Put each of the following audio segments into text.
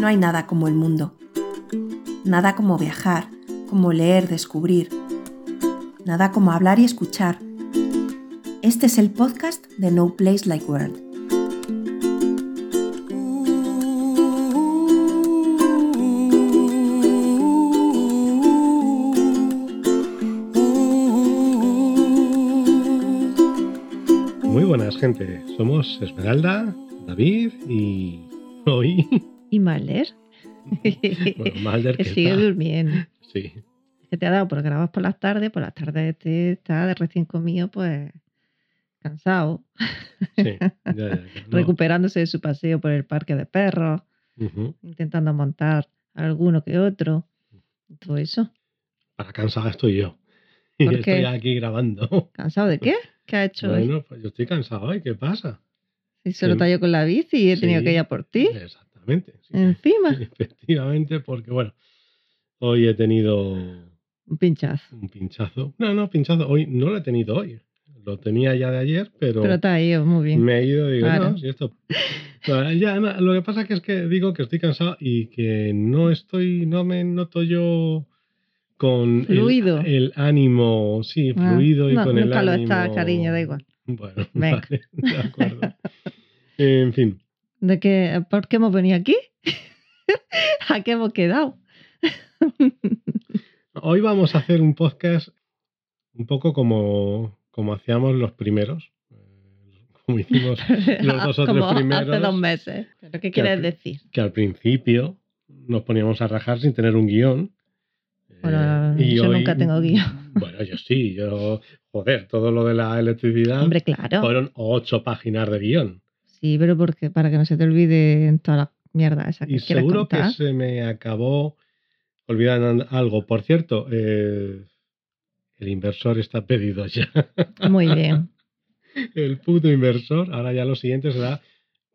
No hay nada como el mundo. Nada como viajar, como leer, descubrir. Nada como hablar y escuchar. Este es el podcast de No Place Like World. Muy buenas, gente. Somos Esmeralda, David y hoy. ¿Y Malder? Bueno, Malder, que ¿qué sigue durmiendo. Sí, Que te ha dado por grabar por las tardes, por las tardes te está de recién comido, pues cansado, sí. Ya, ya, ya. No. recuperándose de su paseo por el parque de perros, intentando montar alguno que otro, todo eso. Para cansada estoy yo. Y ¿Por estoy aquí grabando. ¿Cansado de qué? ¿Qué ha hecho hoy? Bueno, pues yo estoy cansado hoy. ¿Qué pasa? Si solo sí. talló con la bici y he tenido que ir a por ti. Exactamente. sí. Encima, Efectivamente, porque bueno, hoy he tenido un pinchazo. un pinchazo. No, no, pinchazo. Hoy no lo he tenido hoy. Lo tenía ya de ayer, pero, Pero te ha ido muy bien. me he ido y digo, Claro. no, si esto. No, ya, no, lo que pasa que es que digo que estoy cansado y que no estoy, no me noto yo con el- Fluido. El, ánimo, sí, Ah, fluido y no, con el nunca lo ánimo. está, cariño, da igual. Bueno, Venga. vale, de acuerdo. en fin, ¿De qué, ¿Por qué hemos venido aquí? ¿A qué hemos quedado? hoy vamos a hacer un podcast un poco como, como hacíamos los primeros. eh, Como hicimos los dos o tres primeros. Hace dos meses. ¿Pero qué quieres decir? que al principio nos poníamos a rajar sin tener un guion. Bueno, Eh, yo nunca tengo guion. Bueno, yo sí, yo, joder, todo lo de la electricidad Hombre, claro. fueron ocho páginas de guion. Sí, pero porque para que no se te olvide en toda la mierda esa que Y quieres seguro contar. que se me acabó olvidando algo. Por cierto, eh, el inversor está pedido ya. Muy bien. el puto inversor. Ahora ya lo siguiente será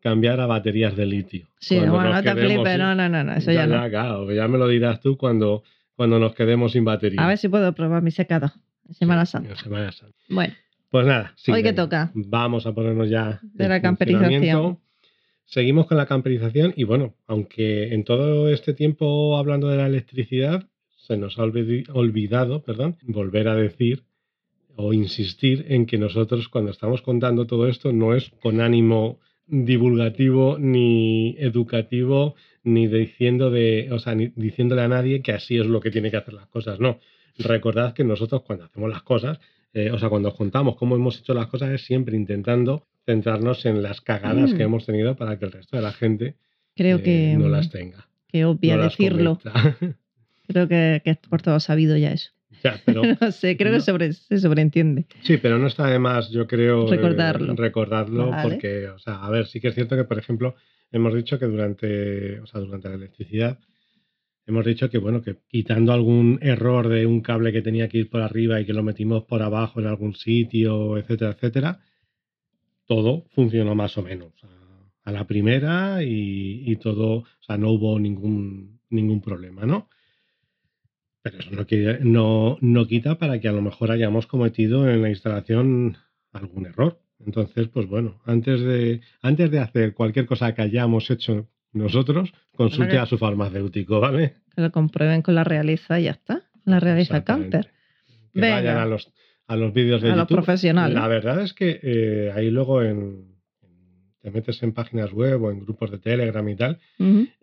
cambiar a baterías de litio. Sí, Cuando bueno, no te quedemos flipes, no, no, no, no, eso ya, no. claro, ya me lo dirás tú cuando, cuando nos quedemos sin batería. A ver si puedo probar mi secado en Semana Sí, Santa. en Semana Santa. Bueno, Pues nada, sí, ¿Hoy venga, toca? Vamos a ponernos ya De la camperización. Seguimos con la camperización y bueno, aunque en todo este tiempo hablando de la electricidad se nos ha olvidado, perdón, volver a decir o insistir en que nosotros cuando estamos contando todo esto no es con ánimo divulgativo ni educativo ni diciendo de, o sea, ni diciéndole a nadie que así es lo que tiene que hacer las cosas, no. Recordad que nosotros cuando hacemos las cosas, eh, o sea, cuando os contamos cómo hemos hecho las cosas es siempre intentando centrarnos en las cagadas Mm. que hemos tenido para que el resto de la gente creo eh, que, no las tenga. que obvia no decirlo. Creo que, que es por todo sabido ya eso. Ya, pero no sé, creo no. que sobre, se sobreentiende. Sí, pero no está de más, yo creo, eh, Recordarlo. recordarlo Vale. porque, o sea, a ver, sí que es cierto que, por ejemplo, hemos dicho que durante, o sea, durante la electricidad, hemos dicho que, bueno, que quitando algún error de un cable que tenía que ir por arriba y que lo metimos por abajo en algún sitio, etcétera, etcétera, todo funcionó más o menos a, la primera y, y todo, o sea, no hubo ningún, ningún problema, ¿no? Pero eso no, no, no quita para que a lo mejor hayamos cometido en la instalación algún error. Entonces, pues bueno, antes de, antes de hacer cualquier cosa que hayamos hecho nosotros, consulte Vale. a su farmacéutico, ¿vale? Que lo comprueben con la realeza y ya está. La Exactamente. camper. Que Venga. vayan a los, a los vídeos de A los profesionales. La verdad es que eh, ahí luego en, te metes en páginas web o en grupos de Telegram y tal,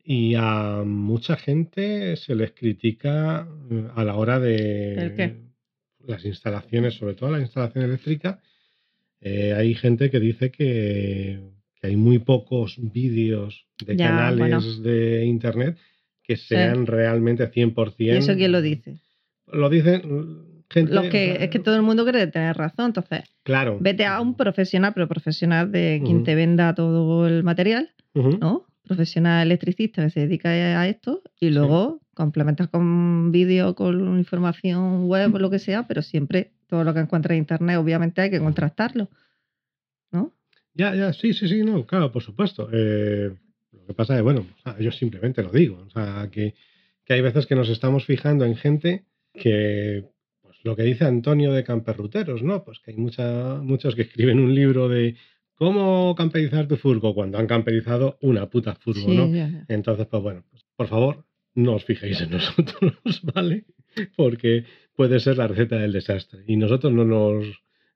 y a mucha gente se les critica eh, a la hora de ¿El qué? las instalaciones, sobre todo la instalación eléctrica. eh, hay gente que dice que, que hay muy pocos vídeos de Ya, canales bueno. de internet que sean realmente 100%. ¿Y eso quién lo dice? Lo dicen gente. Los que, es que todo el mundo cree tener razón. Entonces, Claro. vete a un profesional, pero profesional de quien te venda todo el material. ¿no? Profesional electricista que se dedica a esto y luego complementas con vídeo, con información web o lo que sea, pero siempre todo lo que encuentres en internet, obviamente hay que contrastarlo. Ya, ya, sí, sí, sí, no, claro, por supuesto. Eh, lo que pasa es, bueno, o sea, yo simplemente lo digo, o sea, que, que hay veces que nos estamos fijando en gente que, pues lo que dice Antonio de Camperruteros, ¿no? Pues que hay mucha, muchos que escriben un libro de ¿Cómo camperizar tu furgo? Cuando han camperizado una puta furgo, Sí, ¿no? ya, ya. Entonces, pues bueno, pues, por favor, no os fijéis en nosotros, ¿vale? Porque puede ser la receta del desastre. Y nosotros no nos...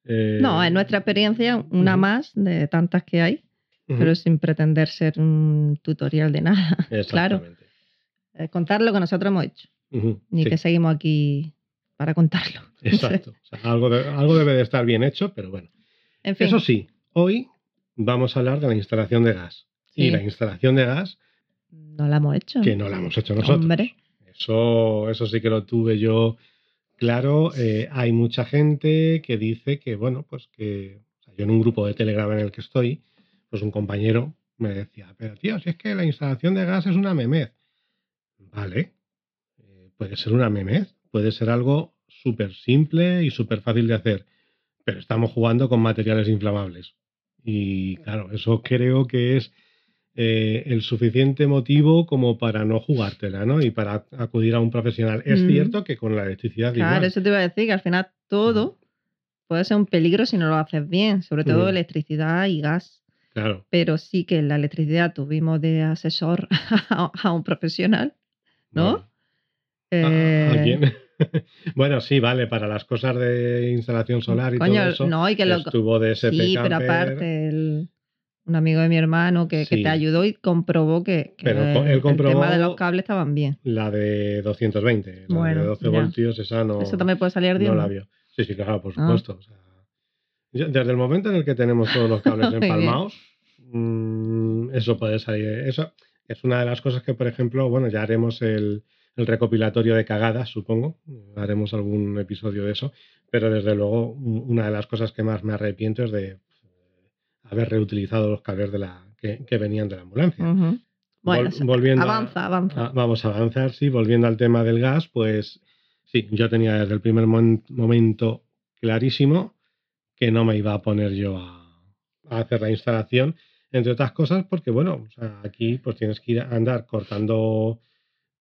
eh, No, en nuestra experiencia, una más de tantas que hay, pero sin pretender ser un tutorial de nada. claro, Exactamente. eh, contar lo que nosotros hemos hecho, ni sí, que seguimos aquí para contarlo. Exacto. O sea, algo, de- algo debe de estar bien hecho, pero bueno. En fin, Eso sí, hoy vamos a hablar de la instalación de gas. Y la instalación de gas, no la hemos hecho. que no la hemos hecho nosotros. Hombre. Eso, eso sí que lo tuve yo claro. Eh, hay mucha gente que dice que, bueno, pues que yo en un grupo de Telegram en el que estoy, pues un compañero me decía, pero tío, si es que la instalación de gas es una memez. Vale, eh, puede ser una memez, puede ser algo súper simple y súper fácil de hacer, pero estamos jugando con materiales inflamables. Y claro, eso creo que es eh, el suficiente motivo como para no jugártela, ¿no? Y para acudir a un profesional. Es Mm. cierto que con la electricidad Claro, igual. eso te iba a decir, que al final todo puede ser un peligro si no lo haces bien, sobre todo electricidad y gas. Claro. Pero sí que en la electricidad tuvimos de asesor a, a un profesional, ¿no? bueno. ¿A- a Eh, quién? bueno, sí, vale, para las cosas de instalación solar y coño, todo eso. no, y que lo, estuvo de SP Sí, pero aparte, el- un amigo de mi hermano que, que te ayudó y comprobó que, que Pero co- él el tema de los cables estaban bien. La de 220, la Bueno, de 12 ya. voltios, esa no, Eso también puede salir de no la vio. Sí, sí, claro, por Ah. supuesto. o sea, yo- desde el momento en el que tenemos todos los cables empalmados, mm, eso puede salir. Eso es una de las cosas que, por ejemplo, bueno, ya haremos el, el recopilatorio de cagadas, supongo. Haremos algún episodio de eso. Pero desde luego, una de las cosas que más me arrepiento es de haber reutilizado los cables de la, que, que venían de la ambulancia. Bueno, Vol- volviendo a- avanza, avanza. Vamos a avanzar, sí, volviendo al tema del gas, pues sí, yo tenía desde el primer mon- momento clarísimo que no me iba a poner yo a, a hacer la instalación, entre otras cosas porque, bueno, o sea, aquí pues tienes que ir a andar cortando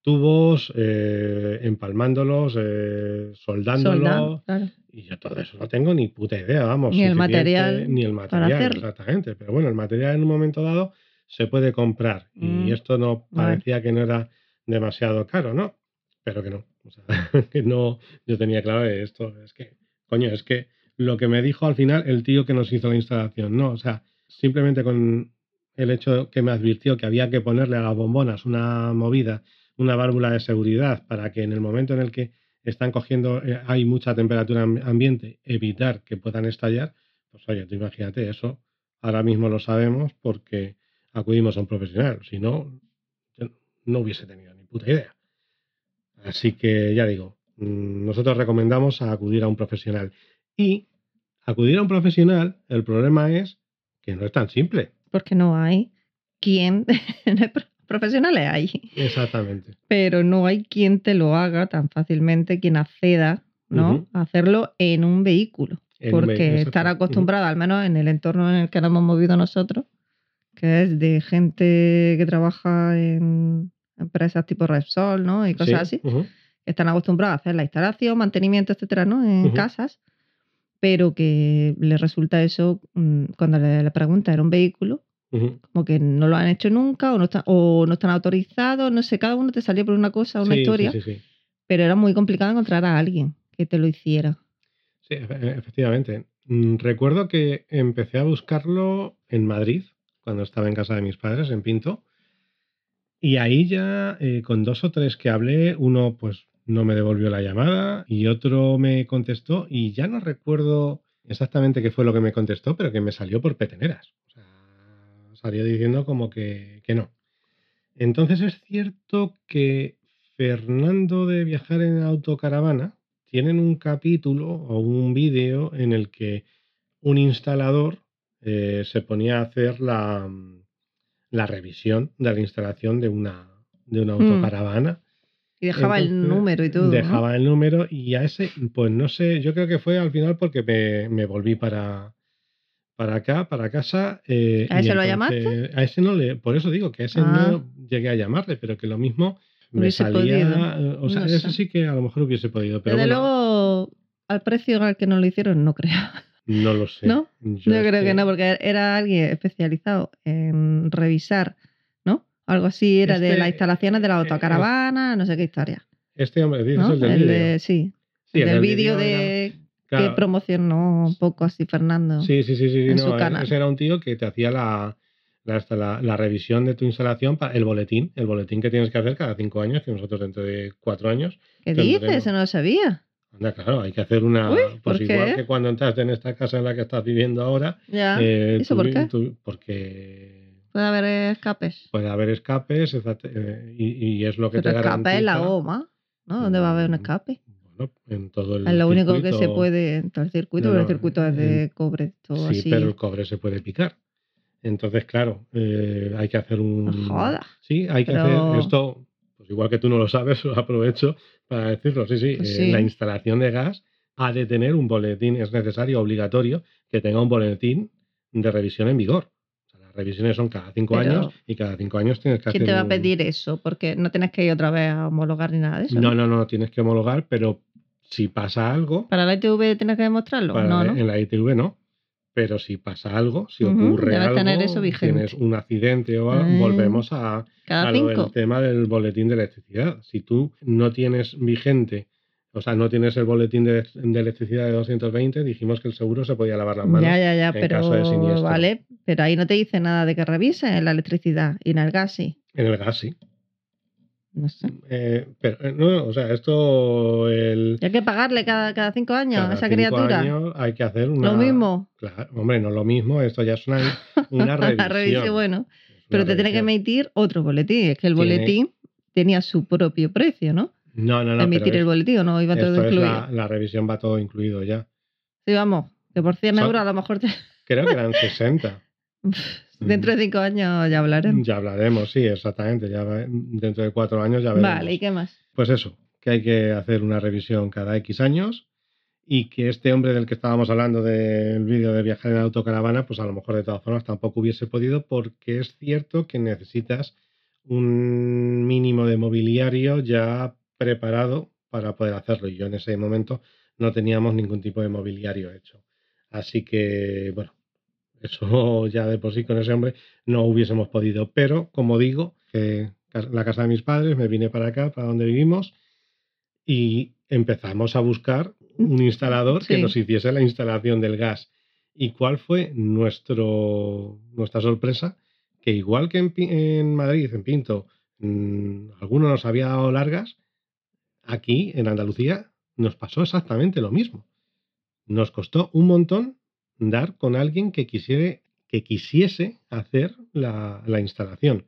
tubos, eh, empalmándolos, eh, soldándolos, Soldado, claro. y yo todo eso no tengo ni puta idea, vamos. Ni el material Ni el para material, exactamente. Pero bueno, el material en un momento dado se puede comprar. Mm, Y esto no parecía que no era demasiado caro, ¿no? Pero que no. O sea, que no, yo tenía claro de esto. Es que, coño, es que lo que me dijo al final el tío que nos hizo la instalación, ¿no? O sea, simplemente con el hecho que me advirtió que había que ponerle a las bombonas una movida, una válvula de seguridad para que en el momento en el que están cogiendo, eh, hay mucha temperatura am- ambiente, evitar que puedan estallar, pues oye, tú imagínate, eso ahora mismo lo sabemos porque acudimos a un profesional, si no, no hubiese tenido ni puta idea. Así que ya digo, mm, nosotros recomendamos acudir a un profesional. Y acudir a un profesional, el problema es que no es tan simple. Porque no hay quien, profesionales hay, Exactamente. pero no hay quien te lo haga tan fácilmente, quien acceda, ¿no? A hacerlo en un vehículo. En porque estar acostumbrada, al menos en el entorno en el que nos hemos movido nosotros, que es de gente que trabaja en empresas tipo Repsol, ¿no? Y cosas Sí, así, están acostumbrados a hacer la instalación, mantenimiento, etcétera, ¿no? En casas, pero que les resulta eso, mm, cuando le, le pregunta era un vehículo, Como que no lo han hecho nunca o no, está- o no están autorizados, no sé, cada uno te salía por una cosa, una Sí, historia, sí, sí. pero era muy complicado encontrar a alguien que te lo hiciera. Sí, efe- efectivamente. Mm, Recuerdo que empecé a buscarlo en Madrid, cuando estaba en casa de mis padres, en Pinto. Y ahí ya, eh, con dos o tres que hablé, uno pues no me devolvió la llamada y otro me contestó y ya no recuerdo exactamente qué fue lo que me contestó, pero que me salió por peteneras. O sea, salió diciendo como que, que no. Entonces es cierto que Fernando de Viajar en Autocaravana tienen un capítulo o un vídeo en el que un instalador eh, se ponía a hacer la, la revisión de la instalación de una, de una Mm. autocaravana. Y dejaba el número y todo. ¿no? Dejaba el número y a ese, pues no sé, yo creo que fue al final porque me, me volví para, para acá, para casa. eh, ¿A ese lo entonces- A ese no le, por eso digo que a ese Ah. no llegué a llamarle, pero que lo mismo me Hubiese salía, podido. eh, o sea, No eso sé. sí que a lo mejor hubiese podido, pero Desde bueno, luego, al precio al que nos lo hicieron, no creo. No lo sé. ¿No? Yo creo que no, porque era alguien especializado en revisar, ¿no? Algo así era de Este, las instalaciones de la eh, autocaravana, no sé qué historia. Este hombre, dices ¿no? el del El vídeo. de, sí, Sí, el el del vídeo de Claro. promocionó un poco así Fernando. Sí, sí, sí, sí. en no, su canal. Ese era un tío que te hacía la, la, hasta la- la revisión de tu instalación, para el boletín, el boletín que tienes que hacer cada cinco años, que nosotros dentro de cuatro años. ¿Qué dices? Eso no lo sabía. Anda, claro, hay que hacer una. Uy, pues ¿por igual qué? que cuando entraste en esta casa en la que estás viviendo ahora. Ya. eh, ¿Eso tú- por qué? tú- porque Puede haber escapes. puede haber escapes eh, y, y es lo que Pero te escape es la garantiza- goma, ¿no? ¿Dónde va a haber un Mm, escape? Bueno, en todo el Es lo único que se circuito- puede en todo el circuito, No, pero no, el circuito es de en- cobre, todo Sí, así. pero el cobre se puede picar. Entonces, claro, eh, hay que hacer un. No jodas. Sí, hay que Pero- hacer esto. Pues igual que tú no lo sabes, lo aprovecho para decirlo. Sí, sí, Pues eh, sí. la instalación de gas ha de tener un boletín, es necesario, obligatorio, que tenga un boletín de revisión en vigor. O sea, las revisiones son cada cinco Pero- años y cada cinco años tienes que ¿Quién hacer. te va a pedir eso? Porque no tienes que ir otra vez a homologar ni nada de eso. No, no, no, tienes que homologar, pero si pasa algo, ¿Para la ITV tienes que demostrarlo? Para no, la- ¿no? En la ITV no. Pero si pasa algo, si ocurre debes algo, tener eso tienes un accidente o algo, Ah. volvemos a, a lo tema del boletín de electricidad. Si tú no tienes vigente, o sea, no tienes el boletín de, de electricidad de 220, dijimos que el seguro se podía lavar las manos. Ya, ya, ya, en caso de pero siniestro. vale, pero ahí no te dice nada de que revisen en la electricidad y en el gas sí. En el gas, sí. No sé. Eh, pero eh, no, o sea, esto el, Y hay que pagarle cada, cada cinco años cada a esa cinco criatura. años hay que hacer una. Lo mismo. Claro, hombre, no lo mismo, esto ya es una, una revisión. Bueno. Pero te tiene que emitir otro boletín. Es que el Tiene- boletín tenía su propio precio, ¿no? No, no, no. Emitir el es- boletín o no iba todo incluido. la, la revisión va todo incluido ya. Sí, vamos, que por 100 Son- euros a lo mejor te- Creo que eran 60. Dentro de cinco años ya hablaremos. Ya hablaremos, sí, exactamente. Ya dentro de cuatro años ya veremos. Vale, ¿y qué más? Pues eso, que hay que hacer una revisión cada X años y que este hombre del que estábamos hablando del vídeo de viajar en autocaravana, pues a lo mejor de todas formas tampoco hubiese podido porque es cierto que necesitas un mínimo de mobiliario ya preparado para poder hacerlo. Y yo en ese momento no teníamos ningún tipo de mobiliario hecho. Así que, bueno, eso ya de por sí con ese hombre no hubiésemos podido. Pero, como digo, que la casa de mis padres, me vine para acá, para donde vivimos, y empezamos a buscar un instalador que nos hiciese la instalación del gas. ¿Y cuál fue nuestro, nuestra sorpresa? Que igual que en, Madrid, en Pinto, mm, alguno nos había dado largas, aquí en Andalucía nos pasó exactamente lo mismo. Nos costó un montón dar con alguien que quisiere, que quisiese hacer la, la instalación.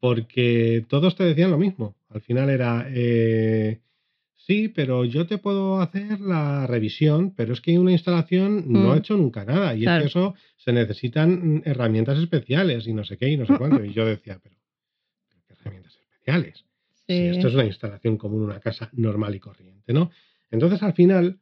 Porque todos te decían lo mismo. Al final era, eh, sí, pero yo te puedo hacer la revisión, pero es que una instalación no Mm. he hecho nunca nada. Y Claro. es que eso se necesitan mm, herramientas especiales y no sé qué y no sé cuánto. Y yo decía, pero, pero ¿qué herramientas especiales? Sí. Si esto es una instalación común, una casa normal y corriente, ¿no? Entonces, al final,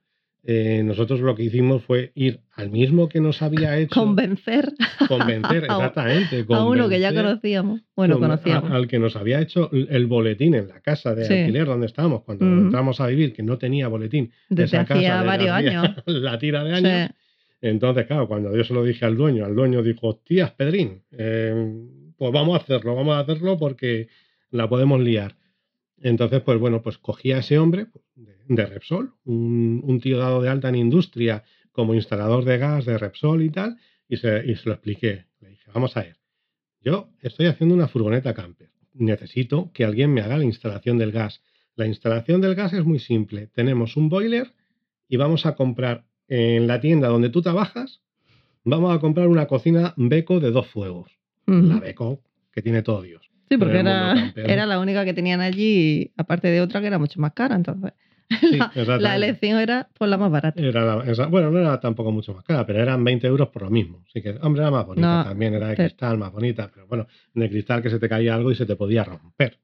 eh, nosotros lo que hicimos fue ir al mismo que nos había hecho Convencer convencer, exactamente. a uno que ya convencer conocíamos. Bueno, con- conocíamos. a- al que nos había hecho el boletín en la casa de Sí. alquiler donde estábamos cuando Ujú. entramos a vivir, que no tenía boletín. Desde esa casa hacía varios años. La tira de años. Sí. Entonces, claro, cuando yo se lo dije al dueño, al dueño dijo, hostias, Pedrín, eh, pues vamos a hacerlo, vamos a hacerlo porque la podemos liar. Entonces, pues bueno, pues cogí a ese hombre pues, de, de Repsol, un, un tío dado de alta en industria como instalador de gas de Repsol y tal, y se, y se lo expliqué. Le dije, vamos a ver, yo estoy haciendo una furgoneta camper, necesito que alguien me haga la instalación del gas. La instalación del gas es muy simple, tenemos un boiler y vamos a comprar en la tienda donde tú trabajas, vamos a comprar una cocina Beco de dos fuegos. La Beco que tiene todo Dios. Sí, porque era, era la única que tenían allí, aparte de otra que era mucho más cara. Entonces, Sí, la, la elección era por la más barata. Era la- esa- bueno, no era tampoco mucho más cara, pero eran 20 euros por lo mismo. Así que, hombre, era más bonita No, también, era de pero- cristal, más bonita, pero bueno, de cristal que se te caía algo y se te podía romper.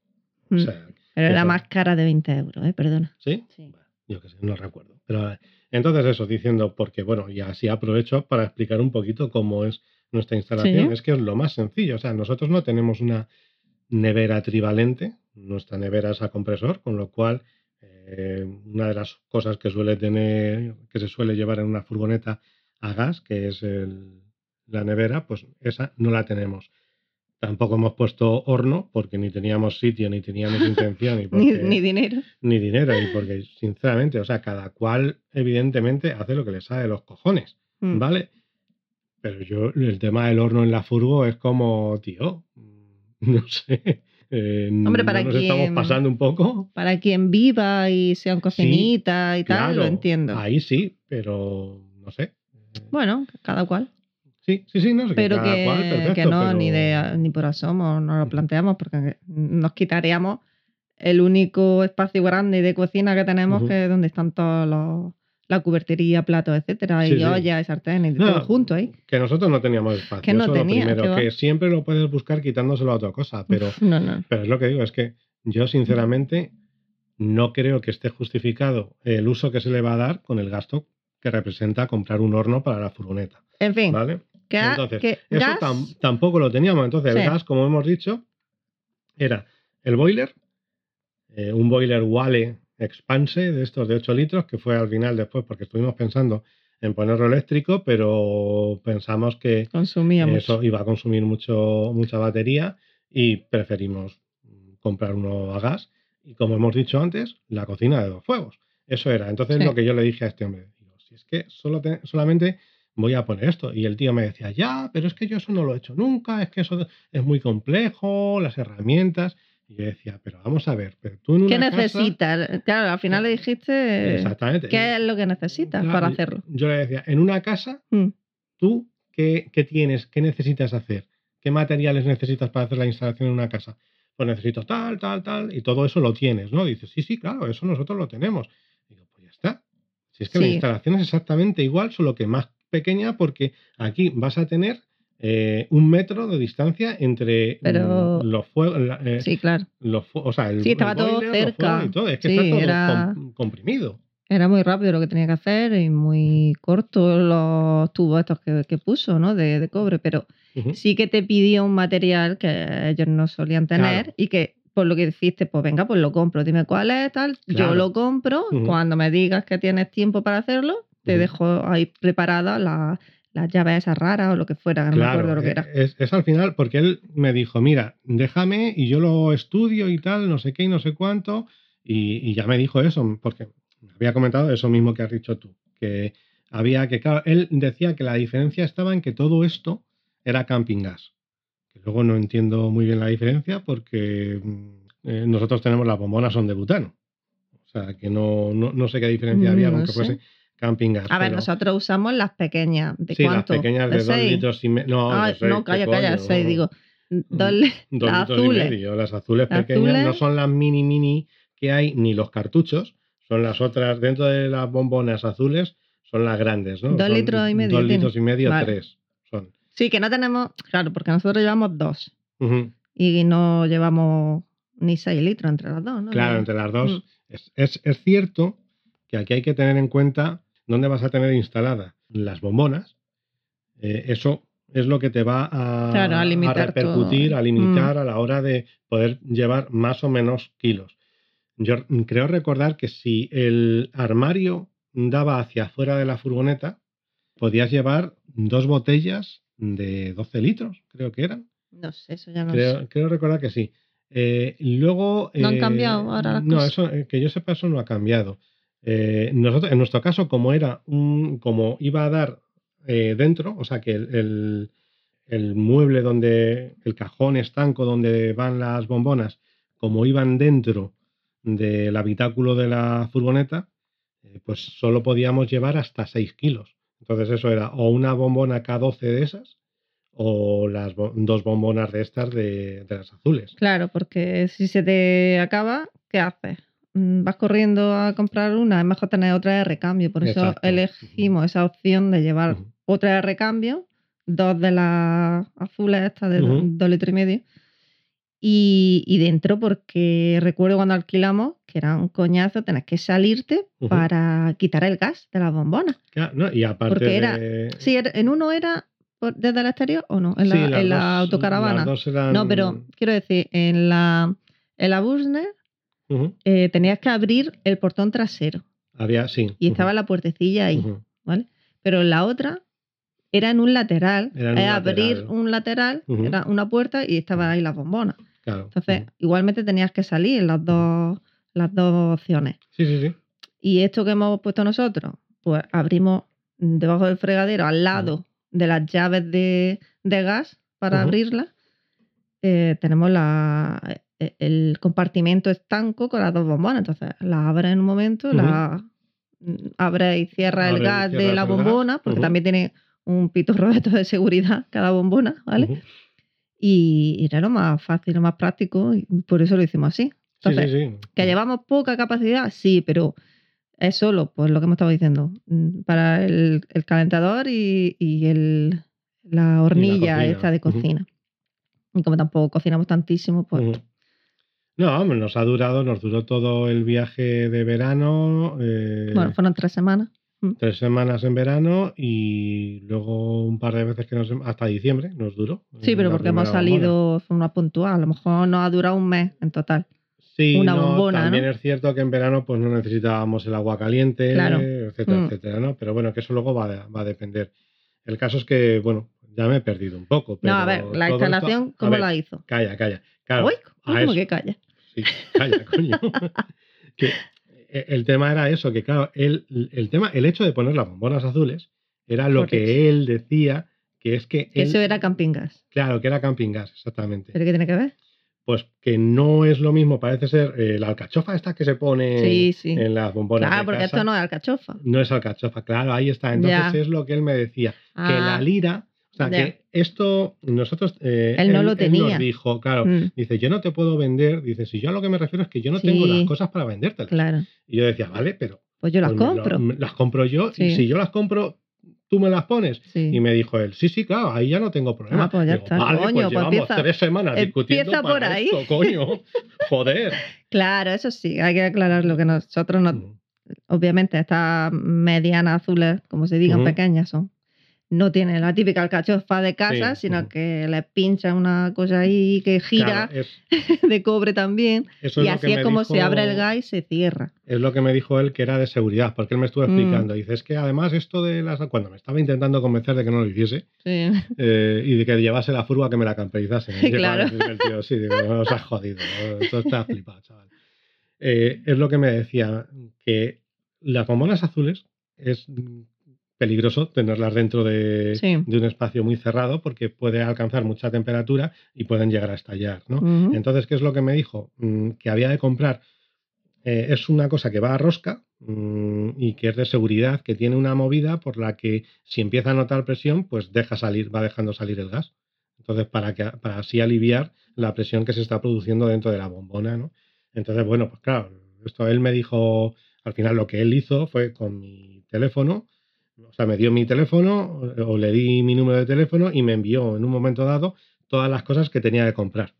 O Mm. sea, Pero era eso. más cara de 20 euros, ¿eh? Perdona. ¿sí? Sí. Bueno, yo qué sé, no recuerdo. Pero eh, entonces eso, diciendo, porque bueno, y así aprovecho para explicar un poquito cómo es nuestra instalación. Sí. Es que es lo más sencillo. O sea, nosotros no tenemos una nevera trivalente, nuestra nevera es a compresor, con lo cual eh, una de las cosas que suele tener, que se suele llevar en una furgoneta a gas, que es el- la nevera, pues esa no la tenemos. Tampoco hemos puesto horno porque ni teníamos sitio, ni teníamos intención, y Ni, porque- ni dinero. ni dinero, y porque sinceramente, o sea, cada cual evidentemente hace lo que le sale de los cojones, Mm. ¿vale? Pero yo, el tema del horno en la furgo es como, tío, no sé. Eh, Hombre, no para nos estamos quien- pasando un poco. Para quien viva y sea un cocinita y tal, lo entiendo. Ahí sí, pero no sé. Bueno, cada cual. Sí, sí, sí, no sé. Pero que, cual, perfecto, que no, pero- ni, de, ni por asomo no lo planteamos porque nos quitaríamos el único espacio grande de cocina que tenemos, que es donde están todos los la cubertería, platos, etcétera, Sí, y sí. ollas, y sartenes, y No, todo junto ahí. Que nosotros no teníamos espacio. Que no eso es lo tenía, primero, que siempre lo puedes buscar quitándoselo a otra cosa, pero No, no. Pero es lo que digo, es que yo sinceramente no creo que esté justificado el uso que se le va a dar con el gasto que representa comprar un horno para la furgoneta. En fin, ¿Vale? que, Entonces, que Eso gas, tam- tampoco lo teníamos. Entonces, Sí. el gas, como hemos dicho, era el boiler, eh, un boiler Wale Expanse de estos de 8 litros, que fue al final después, porque estuvimos pensando en ponerlo eléctrico, pero pensamos que consumíamos. eso iba a consumir mucho, mucha batería y preferimos comprar uno a gas. Y como hemos dicho antes, la cocina de dos fuegos. Eso era. Entonces Sí. lo que yo le dije a este hombre, digo, si es que solo te- solamente voy a poner esto. Y el tío me decía, ya, pero es que yo eso no lo he hecho nunca, es que eso es muy complejo, las herramientas. Y yo decía, pero vamos a ver, pero tú en una ¿Qué casa- necesitas? Claro, al final le dijiste Exactamente. qué es lo que necesitas Claro, para hacerlo. Yo le decía, en una casa Mm. ¿Tú qué, qué tienes? ¿Qué necesitas hacer? ¿Qué materiales necesitas para hacer la instalación en una casa? Pues necesito tal, tal, tal, y todo eso lo tienes, ¿no? Dices, sí, sí, claro, eso nosotros lo tenemos. Digo, pues ya está. Si es que la instalación es exactamente igual, solo que más pequeña, porque aquí vas a tener eh, un metro de distancia entre Pero- mm, los fuegos, eh, Sí, claro. los o sea, el, Sí, estaba el todo boiler, cerca. y todo. Es que Sí, está todo era- com- comprimido. Era muy rápido lo que tenía que hacer y muy corto los tubos estos que, que puso, ¿no? De, de cobre, pero sí que te pidió un material que ellos no solían tener Claro. y que por lo que dijiste, pues venga, pues lo compro, dime cuál es, tal, Claro. yo lo compro, cuando me digas que tienes tiempo para hacerlo, te Ujú. dejo ahí preparada la- las llaves esas raras o lo que fuera, no me acuerdo lo que eh, era. Es, es al final, porque él me dijo, mira, déjame y yo lo estudio y tal, no sé qué y no sé cuánto, y, y ya me dijo eso, porque me había comentado eso mismo que has dicho tú, que había que, claro, él decía que la diferencia estaba en que todo esto era camping gas, que luego no entiendo muy bien la diferencia porque mm, eh, nosotros tenemos las bombonas son de butano, o sea, que no, no, no sé qué diferencia había Mm, con no que sé. fuese camping gas. A ver, pero- nosotros usamos las pequeñas. ¿De sí, cuánto? las pequeñas de, dos seis? litros y medio. No, Ay, de seis, no, ¿qué calla, calla, coño? seis, digo. Dos, li- Dos las litros azules. y medio. Las azules Las pequeñas no son las mini mini que hay, ni los cartuchos. Son las otras, dentro de las bombonas azules, son las grandes, ¿no? Dos Son litros y medio Dos tiene. litros y medio, Vale. tres. Son. Sí, que no tenemos. Claro, porque nosotros llevamos dos. Y no llevamos ni seis litros entre las dos, ¿no? Claro, entre las dos. Mm. Es, es- es cierto que aquí hay que tener en cuenta dónde vas a tener instaladas las bombonas. Eh, eso es lo que te va a, Claro, a limitar repercutir, todo. a limitar a la hora de poder llevar más o menos kilos. Yo creo recordar que si el armario daba hacia afuera de la furgoneta, podías llevar dos botellas de 12 litros, creo que eran. No sé, eso ya no Creo, sé. creo recordar que sí. Eh, luego. ¿No han eh, cambiado ahora las No, cosas? eso, que yo sepa, eso no ha cambiado. Eh, nosotros, en nuestro caso, como era un, como iba a dar eh, dentro, o sea que el, el- mueble donde, el cajón estanco donde van las bombonas, como iban dentro del habitáculo de la furgoneta, eh, pues solo podíamos llevar hasta 6 kilos. Entonces eso era o una bombona K12 de esas o las dos bombonas de estas de, de las azules. Claro, porque si se te acaba, ¿qué haces? Mm, Vas corriendo a comprar una, es mejor tener otra de recambio. Por eso Exacto. elegimos esa opción de llevar otra de recambio, dos de las azules estas de Ujú. dos litros y medio. Y, y dentro, porque recuerdo cuando alquilamos que era un coñazo, tenés que salirte para quitar el gas de las bombonas. Claro, ¿no? Y aparte Porque era- de- Sí, era- en uno era por- desde el exterior o no, en la, Sí, en la dos- autocaravana. No, pero quiero decir, en la, en la Busner Eh, tenías que abrir el portón trasero Había, sí. y estaba la puertecilla ahí. ¿vale? Pero la otra era en un lateral. Era en es un abrir lateral. un lateral, era una puerta y estaban ahí las bombonas. Claro. Entonces, igualmente tenías que salir las dos, las dos opciones. Sí, sí, sí. Y esto que hemos puesto nosotros, pues abrimos debajo del fregadero, al lado de las llaves de, de gas para Ujú. abrirlas, eh, tenemos la, el compartimento estanco con las dos bombonas. Entonces, la abres en un momento, Ujú. la abres y cierras el y gas de la bombona, porque también tiene un pitorro de seguridad cada bombona, ¿vale? Y, y era lo más fácil, lo más práctico, y por eso lo hicimos así. Sí, Entonces, sí, sí. ¿Que llevamos poca capacidad? Sí, pero es solo, pues lo que hemos estado diciendo, mm, para el, el calentador y, y el, la hornilla cocina, esta de cocina. Y como tampoco cocinamos tantísimo, pues. No, nos ha durado, nos duró todo el viaje de verano, eh, bueno, fueron tres semanas. tres semanas en verano y luego un par de veces que nos hasta diciembre nos duró. Sí, pero porque hemos salido, fue una puntual, a lo mejor nos ha durado un mes en total. Sí, una no, bombona, También ¿no? es cierto que en verano pues no necesitábamos el agua caliente, Claro. etcétera, Mm. etcétera, ¿no? Pero bueno, que eso luego va, a- va a depender. El caso es que, bueno, ya me he perdido un poco. Pero no, a ver, la esto- instalación, a ¿cómo ver, la hizo? Calla, calla. Claro, Uy, a ¿cómo eso- que calla? Sí, calla, coño. que eh, el tema era eso, que claro, el, el tema, el hecho de poner las bombonas azules era lo Correcto. que él decía que es que él- Eso era camping gas. claro, que era camping gas, exactamente. ¿Pero qué tiene que ver? Pues que no es lo mismo, parece ser eh, la alcachofa esta que se pone Sí, sí. en las bombonas. Claro, de porque casa. esto no es alcachofa. No es alcachofa, claro, ahí está. Entonces Ya. es lo que él me decía, que Ah, la lira, o sea, que esto nosotros... eh, Él no lo tenía. nos dijo, claro, mm, dice, yo no te puedo vender, dice, si yo a lo que me refiero es que yo no Sí. tengo las cosas para vendértelas. claro. Y yo decía, vale, pero... Pues yo las pues lo- compro. las compro yo, y si yo las compro, tú me las pones. Sí. Y me dijo él, sí, sí, claro, ahí ya no tengo problema. Ah, pues ya Digo, está, Vale, coño, pues pues llevamos empieza- tres semanas discutiendo empieza para por ahí. esto, coño. Joder. Claro, eso sí, hay que aclarar lo que nosotros no, obviamente estas medianas azules, como se digan, pequeñas son. No tienen la típica alcachofa de casa, Sí, sino que les pincha una cosa ahí que gira Claro, es- de cobre también. eso y así es como se abre el gas y se cierra. Es lo que me dijo él que era de seguridad, porque él me estuvo Mm. explicando. Dice, es que además esto de las... Cuando me estaba intentando convencer de que no lo hiciese Sí. eh, y de que llevase la furga que me la camperizase. Dice, Claro. Sí, digo, no os has jodido. Esto está flipado, chaval. Eh, es lo que me decía, que las bombonas azules es peligroso tenerlas dentro de, Sí. de un espacio muy cerrado porque puede alcanzar mucha temperatura y pueden llegar a estallar, ¿no? Entonces, ¿qué es lo que me dijo? Mm, que había de comprar. eh, es una cosa que va a rosca mm, y que es de seguridad, que tiene una movida por la que si empieza a notar presión, pues deja salir, va dejando salir el gas. Entonces, para, que, para así aliviar la presión que se está produciendo dentro de la bombona, ¿no? Entonces, bueno, pues claro, esto él me dijo, al final lo que él hizo fue con mi teléfono, o sea, me dio mi teléfono o le di mi número de teléfono y me envió en un momento dado todas las cosas que tenía que comprar.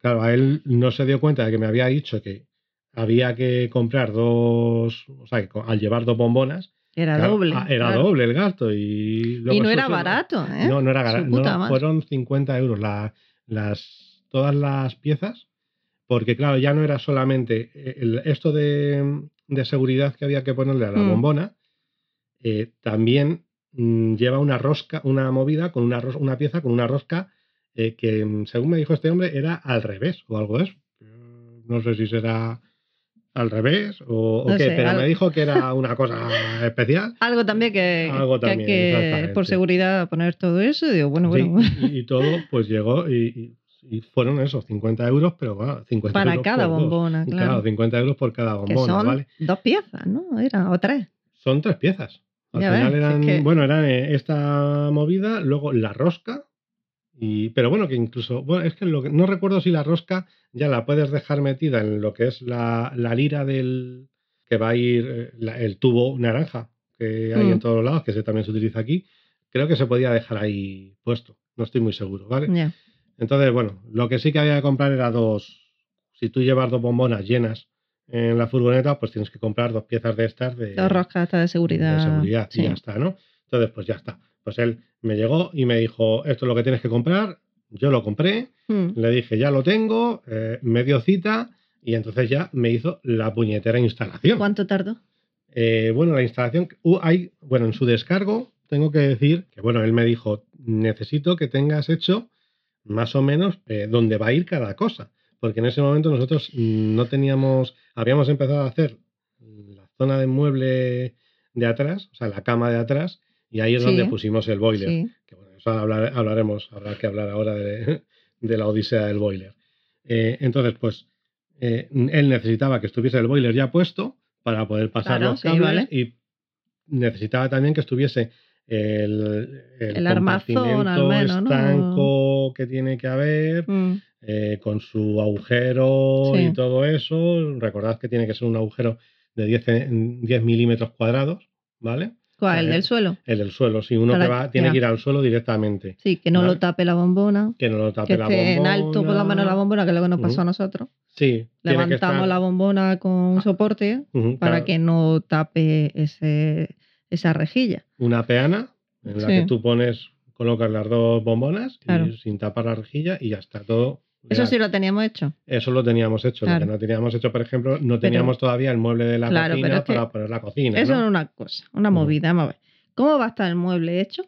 Claro, a él no se dio cuenta de que me había dicho que había que comprar dos, o sea, que al llevar dos bombonas, Era claro, doble. ah, era claro. doble el gasto y luego Y no era barato, ¿eh? No, no era barato, no, fueron 50 euros la- las, todas las piezas, porque claro, ya no era solamente eh, el- esto de, de seguridad que había que ponerle a la Mm. bombona, eh, también mm, lleva una rosca, una movida con una, una pieza con una rosca eh, que, mm, según me dijo este hombre, era al revés o algo de eso. Mm, No sé si será al revés o, qué, sé, pero me dijo que era una cosa especial. Algo también que, Algo que hay también, que, por seguridad, poner todo eso. Y digo, bueno, Sí, bueno, y, y todo pues llegó y, fueron esos 50 euros, pero bueno, 50 para euros cada dos. bombona, Claro. claro. 50 euros por cada que bombona, son ¿vale? dos piezas, ¿no? Era, o tres. Son tres piezas. Al Ya final ves, eran, es que- bueno, era eh, esta movida, luego la rosca, y, pero bueno, que incluso, bueno, es que, lo que no recuerdo si la rosca ya la puedes dejar metida en lo que es la, la lira del que va a ir eh, la- el tubo naranja que hay Mm. en todos lados, que ese también se utiliza aquí. Creo que se podía dejar ahí puesto, no estoy muy seguro, ¿vale? Entonces, bueno, lo que sí que había que comprar era dos. Si tú llevas dos bombonas llenas en la furgoneta, pues tienes que comprar dos piezas de estas de, Dos roscas de seguridad. de seguridad y ya está, ¿no? Entonces, pues ya está. Pues él me llegó y me dijo, esto es lo que tienes que comprar. Yo lo compré, Mm. le dije, ya lo tengo, eh, me dio cita y entonces ya me hizo la puñetera instalación. ¿Cuánto tardó? Eh, bueno, la instalación, uh, hay, bueno, en su descargo tengo que decir que, bueno, él me dijo, necesito que tengas hecho más o menos eh, dónde va a ir cada cosa. Porque en ese momento nosotros no teníamos, habíamos empezado a hacer la zona de mueble de atrás, o sea, la cama de atrás, y ahí es donde pusimos el boiler. Sí. Que bueno, eso hablar- hablaremos, habrá que hablar ahora de, de la odisea del boiler. Eh, entonces, pues, eh, él necesitaba que estuviese el boiler ya puesto para poder pasar Claro, los sí, cables vale. y necesitaba también que estuviese el, El armazón, al menos, ¿no? estanco que tiene que haber, Mm, eh, con su agujero Sí. y todo eso. Recordad que tiene que ser un agujero de 10, en- 10 milímetros cuadrados, ¿vale? ¿Cuál? ¿El del suelo? El del suelo, si uno Para- que va, tiene ya. que ir al suelo directamente, Sí, que no vale. lo tape la bombona. que no lo Que tape la esté en alto por lo menos la bombona. bombona, que es lo que nos pasó a nosotros. Sí, que Levantamos estar- la bombona con un soporte para claro, que no tape ese, esa rejilla. una peana en la Sí. que tú pones, colocas las dos bombonas Claro. y sin tapar la rejilla y ya está todo. Eso sí lo teníamos hecho. Eso lo teníamos hecho. Claro. Lo que no teníamos hecho, por ejemplo, no teníamos todavía el mueble de la Claro, cocina para poner la cocina. Eso ¿no? es una cosa, una Ujú. movida. Vamos a ver. ¿Cómo va a estar el mueble hecho?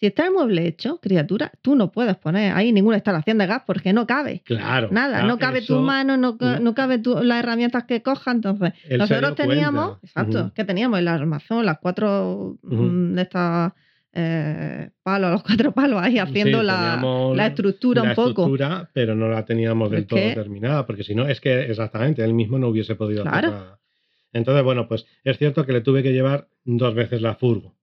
Si está el mueble hecho, criatura, tú no puedes poner ahí ninguna instalación de gas porque no cabe. Claro. Nada, claro, no cabe eso- tu mano, no, ca- no cabe tu- las herramientas que coja. Entonces, nosotros teníamos, cuenta. exacto, Ujú. que teníamos el armazón, las cuatro mm, de estas eh, palos, los cuatro palos ahí haciendo Sí, la, la estructura la un poco. estructura, pero no la teníamos del Es todo que- terminada, porque si no, es que exactamente él mismo no hubiese podido Claro. hacer nada. Entonces, bueno, pues es cierto que le tuve que llevar dos veces la furgo,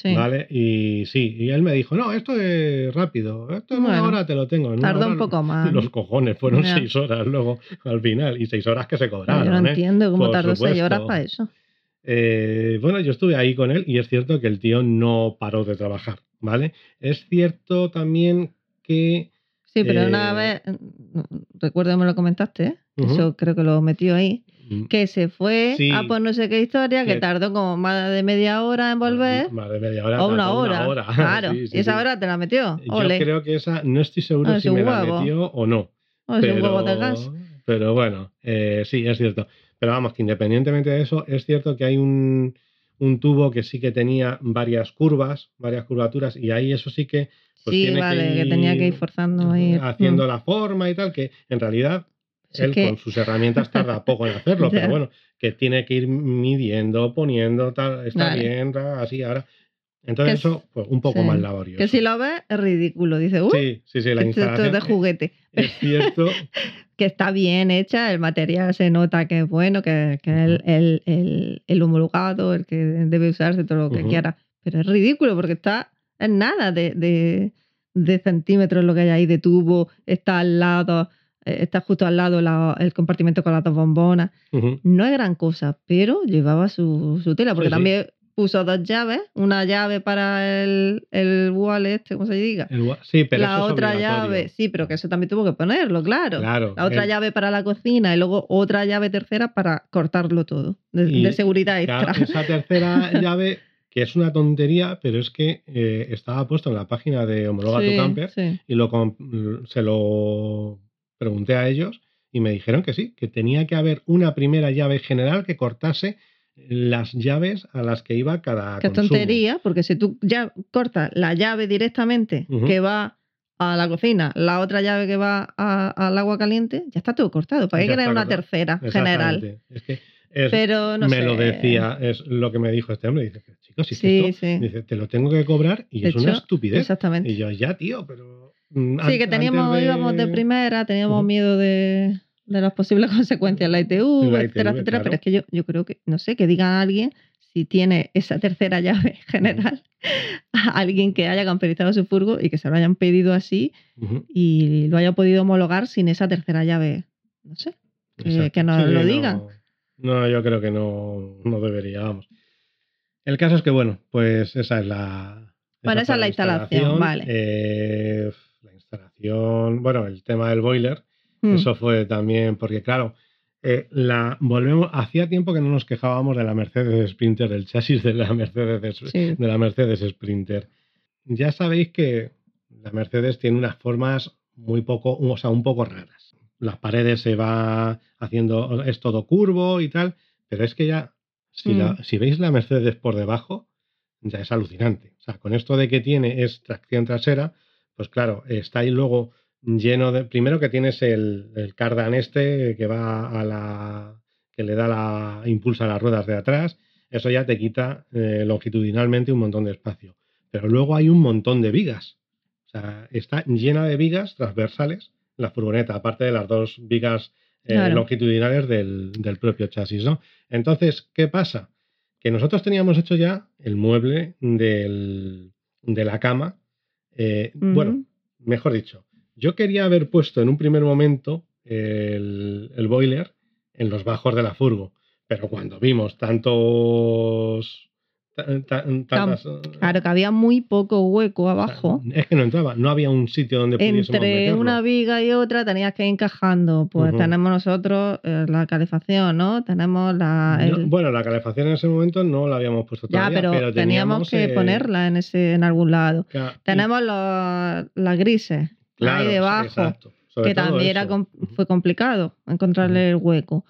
Sí. ¿vale? Y sí, y él me dijo, no, esto es rápido, esto en una hora te lo tengo. Tardó un poco más. Los cojones, fueron seis horas luego al final, y seis horas que se cobraron. yo no ¿eh? entiendo cómo Por tardó seis horas para eso. Eh, bueno, yo estuve ahí con él y es cierto que el tío no paró de trabajar, ¿vale? Es cierto también que... Sí, pero una Eh, vez, mm, recuerdo que me lo comentaste, ¿eh? Ujú. eso creo que lo metió ahí, mm, que se fue Sí. a por no sé qué historia, que Que- tardó como más de media hora en volver, Más de media hora. o una hora. Claro, Sí, esa hora te la metió. Yo Ole, creo que esa, no estoy seguro Ah, si me la huevo. metió o no. o es pero, un huevo de gas. pero bueno, eh, sí, es cierto. Pero vamos, que independientemente de eso, es cierto que hay un, un tubo que sí que tenía varias curvas, varias curvaturas, y ahí eso sí que... pues, sí, tiene vale, que, tenía que ir forzando ahí. haciendo Mm. la forma y tal, que en realidad Es él que- con sus herramientas tarda poco en hacerlo, pero bueno, que tiene que ir midiendo, poniendo, tal, está Vale. bien, así, ahora. Entonces Que eso, pues un poco sí. más laborioso. Que si lo ves es ridículo. Dice, uh, Sí, sí, sí, la esto, esto es instalación de juguete. es cierto. que está bien hecha, el material se nota que es bueno, que, que el, el, el- el homologado, el que debe usarse, todo lo que Ujú. quiera. Pero es ridículo porque está en nada de, de, de centímetros lo que hay ahí de tubo, está al lado, está justo al lado la- el compartimento con las dos bombonas. No es gran cosa, pero llevaba su, su tela, porque Sí, sí. también puso dos llaves, una llave para el, el wall este, como se diga. El sí, pero la otra llave, sí, pero que eso también tuvo que ponerlo, claro. Claro. La otra el- llave para la cocina y luego otra llave tercera para cortarlo todo. De, Y, de seguridad claro, extra. esa tercera llave, que es una tontería, pero es que eh, estaba puesto en la página de Homologa Sí, tu Camper y lo se lo pregunté a ellos y me dijeron que sí, que tenía que haber una primera llave general que cortase las llaves a las que iba cada Qué consumo. tontería, porque si tú ya cortas la llave directamente que va a la cocina, la otra llave que va a- al agua caliente, ya está todo cortado. ¿Para qué está una cortado. tercera general? Es que es- Pero no me sé. lo decía, es lo que me dijo este hombre. Dice, chicos, si Sí, esto, sí. dice, te lo tengo que cobrar y De es una estupidez. Exactamente. Y yo, ya, tío, pero. Mm, Sí, que teníamos, de- íbamos de primera, teníamos miedo de, de las posibles consecuencias, la ITV, La etcétera, ITV, etcétera. claro. Pero es que yo, yo creo que, no sé, que diga a alguien si tiene esa tercera llave general, a alguien que haya camperizado su furgo y que se lo hayan pedido así y lo haya podido homologar sin esa tercera llave. No sé. Que- que nos Sí, lo digan. No, yo creo que no, no debería, vamos. El caso es que, bueno, pues esa es la. Bueno, esa es la instalación, vale. Eh, instalación, bueno, el tema del boiler, Mm, eso fue también, porque claro, eh, la volvemos, hacía tiempo que no nos quejábamos de la Mercedes Sprinter, del chasis de la Mercedes, sí. de la Mercedes Sprinter. Ya sabéis que la Mercedes tiene unas formas muy poco, o sea, un poco raras. Las paredes se va haciendo, es todo curvo y tal, pero es que ya, si, la- Mm. si veis la Mercedes por debajo, ya es alucinante. O sea, con esto de que tiene es tracción trasera, pues claro, está ahí luego lleno de. Primero que tienes el, el cardan este que va a la. que le da la. impulsa las ruedas de atrás. Eso ya te quita eh, longitudinalmente un montón de espacio. Pero luego hay un montón de vigas. O sea, está llena de vigas transversales la furgoneta, aparte de las dos vigas eh, Claro. longitudinales del, del propio chasis, ¿no? Entonces, ¿qué pasa? Que nosotros teníamos hecho ya el mueble del- de la cama. Eh. Bueno, mejor dicho, yo quería haber puesto en un primer momento el, el boiler en los bajos de la furgo, pero cuando vimos tantos... tantas, Claro que había muy poco hueco o sea, abajo. es que no entraba, no había un sitio donde pudiésemos Entre meterlo. una viga y otra tenías que ir encajando. Pues tenemos nosotros eh, la calefacción, ¿no? Tenemos la. No, bueno, la calefacción en ese momento no la habíamos puesto ya, todavía, pero, teníamos, que eh, ponerla en ese en algún lado. y- Tenemos los, las grises claro, ahí debajo, exacto, que también era fue complicado encontrarle el hueco.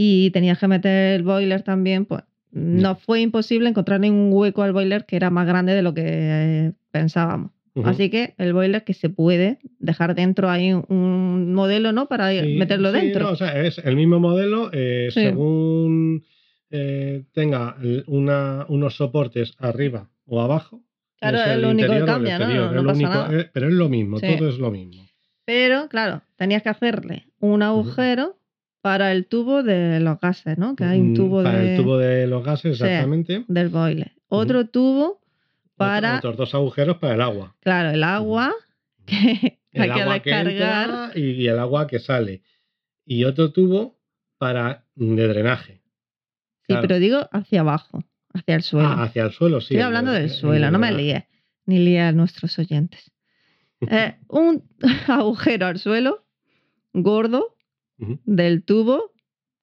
Y tenías que meter el boiler también, pues no fue imposible encontrar ningún hueco al boiler que era más grande de lo que eh, pensábamos. Así que el boiler que se puede dejar dentro hay un- modelo, ¿no? Para Sí, meterlo sí, dentro. no, o sea, es el mismo modelo, eh, Sí. según eh, tenga una, unos soportes arriba o abajo. Claro, es lo único que cambia, ¿no? No, pasa único, nada. eh, pero es lo mismo, todo es lo mismo. Pero, claro, tenías que hacerle un agujero para el tubo de los gases, ¿no? Que hay un Mm, tubo, para de- el tubo de los gases, Sí. exactamente. del boiler. Otro tubo para, Otros dos agujeros para el agua. claro, el agua que el hay agua que descargar. y, el agua que sale. Y otro tubo para de drenaje. Sí, pero digo hacia abajo, hacia el suelo. Ah, hacia el suelo, sí. Estoy hablando de- del el suelo, no me líes, ni líes a nuestros oyentes. Eh, un agujero al suelo gordo Del tubo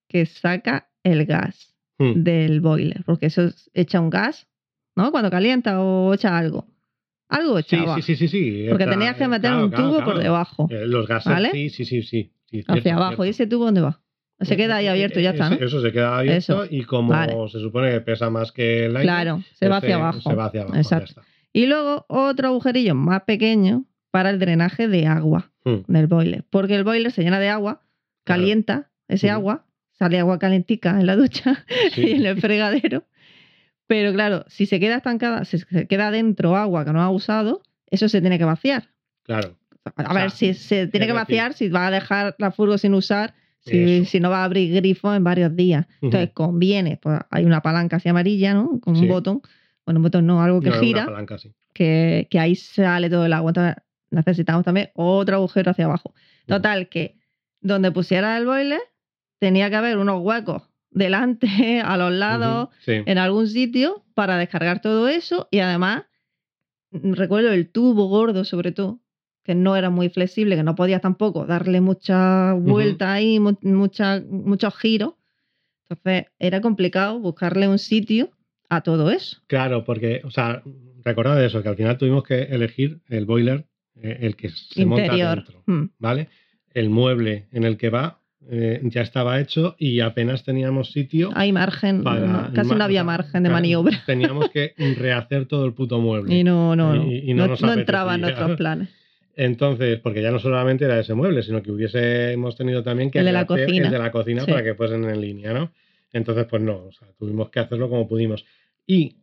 que saca el gas Mm. del boiler, porque eso es- echa un gas, ¿no? Cuando calienta o echa algo. Algo echaba. sí, sí, sí, sí. Porque está- tenías que eh, meter claro, un tubo claro. por debajo, Eh, Los gases, ¿Vale? sí, sí, sí, sí. sí, hacia cierto, abajo. ¿Y ese tubo dónde va? Se queda ahí Eh, abierto y ya eh, está, ¿no? Eso, se queda abierto Eso. y como Vale. se supone que pesa más que el aire, Claro, se va hacia abajo. Se va hacia abajo. Exacto. Y luego otro agujerillo más pequeño para el drenaje de agua Mm. del boiler. Porque el boiler se llena de agua. Calienta ese agua, sale agua calentica en la ducha Sí. y en el fregadero. Pero claro, si se queda estancada, si se queda dentro agua que no ha usado, eso se tiene que vaciar. Claro. A O ver, sea, si se tiene que decir- vaciar, si va a dejar la furgo sin usar, si, no va a abrir grifo en varios días. Entonces conviene, pues hay una palanca así amarilla, ¿no? Con Sí. un botón. Bueno, un botón no, algo que No, gira, palanca, sí. que, que ahí sale todo el agua. Entonces necesitamos también otro agujero hacia abajo. Total, que donde pusiera el boiler tenía que haber unos huecos delante, a los lados, sí. en algún sitio para descargar todo eso y además mm, recuerdo el tubo gordo sobre todo que no era muy flexible que no podías tampoco darle mucha vuelta ahí mu- mucha, muchos giros entonces era complicado buscarle un sitio a todo eso Claro, porque, o sea, recordad eso, que al final tuvimos que elegir el boiler, eh, el que se monta interior dentro, Mm. ¿vale? El mueble en el que va eh, ya estaba hecho y apenas teníamos sitio hay margen para... no, casi no había margen de maniobra Teníamos que rehacer todo el puto mueble. y no no no, Y- y no no, entraba en nuestros planes Entonces, porque ya no solamente era ese mueble, sino que hubiésemos tenido también que El de la cocina. el de la cocina Sí. para que fuesen en línea, ¿no? Entonces, pues no, o sea, tuvimos que hacerlo como pudimos. Y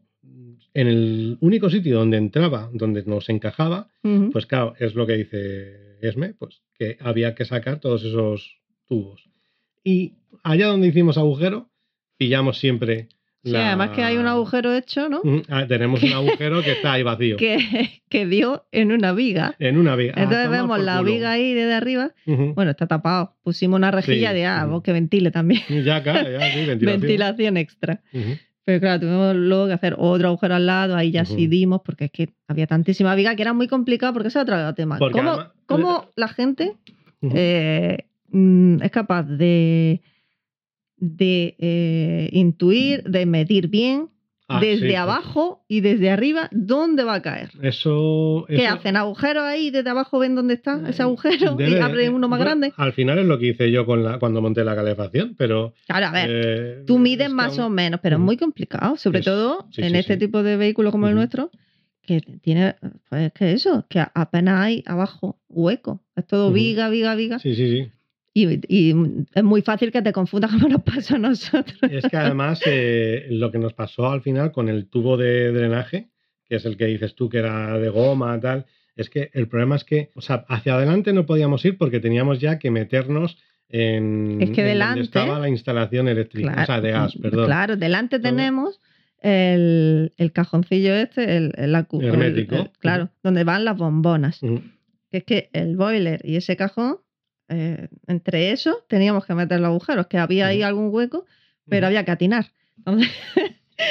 en el único sitio donde entraba, donde nos encajaba, pues claro, es lo que dice Esme, pues que había que sacar todos esos tubos. Y allá donde hicimos agujero, pillamos siempre sí, la- además que hay un agujero hecho no Mm, ah, tenemos un agujero que está ahí vacío. que, que dio en una viga En una viga. Ah, Entonces vemos la viga ahí desde arriba. Bueno, está tapado. Pusimos una rejilla Sí, de ah, ujú. que ventile también. Ya, claro, ya, sí, ventilación. Ventilación extra. Ujú. Pero claro, tuvimos luego que hacer otro agujero al lado. Ahí ya Ujú. sí dimos, porque es que había tantísima viga que era muy complicado, porque ese es otro tema. Porque ¿Cómo, además- cómo la gente eh, mm, es capaz de, de eh, intuir, de medir bien Ah, desde sí, sí. abajo y desde arriba, ¿dónde va a caer? Eso. ¿Qué eso- hacen? ¿Agujeros ahí? ¿Desde abajo ven dónde está ese agujero? y abren uno más bueno, grande. Al final es lo que hice yo con la, cuando monté la calefacción, pero. Claro, a ver. eh, Tú mides es más o menos, pero es muy complicado, sobre Es- todo sí, en este tipo de vehículo como el nuestro, que tiene, pues que eso, que apenas hay abajo hueco. Es todo viga, viga, viga. Sí, sí, sí. Y, y es muy fácil que te confundas como nos pasó a nosotros. Es que además eh, lo que nos pasó al final con el tubo de drenaje, que es el que dices tú que era de goma, tal, es que el problema es que, o sea, hacia adelante no podíamos ir porque teníamos ya que meternos en, Es que en delante- donde estaba la instalación eléctrica, o sea, de gas, perdón. Claro, delante tenemos el, el cajoncillo este, el, el el- claro, donde van las bombonas. Que es que el boiler y ese cajón, eh, entre eso teníamos que meter los agujeros, que había ahí algún hueco, pero había que atinar. Entonces,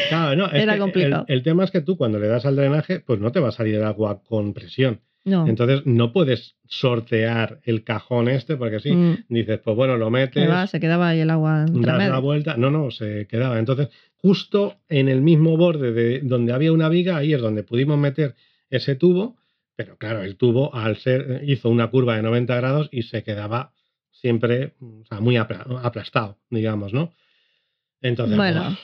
Claro, no, era complicado. El, el tema es que tú cuando le das al drenaje, pues no te va a salir el agua con presión. no. Entonces no puedes sortear el cajón este porque sí, Mm, dices, pues bueno, lo metes, va, se quedaba ahí el agua das la vuelta. No, no, se quedaba. Entonces, justo en el mismo borde de donde había una viga, ahí es donde pudimos meter ese tubo, pero claro, el tubo al ser hizo una curva de 90 grados y se quedaba siempre o sea, muy apla- aplastado, digamos, ¿no? Entonces, Bueno,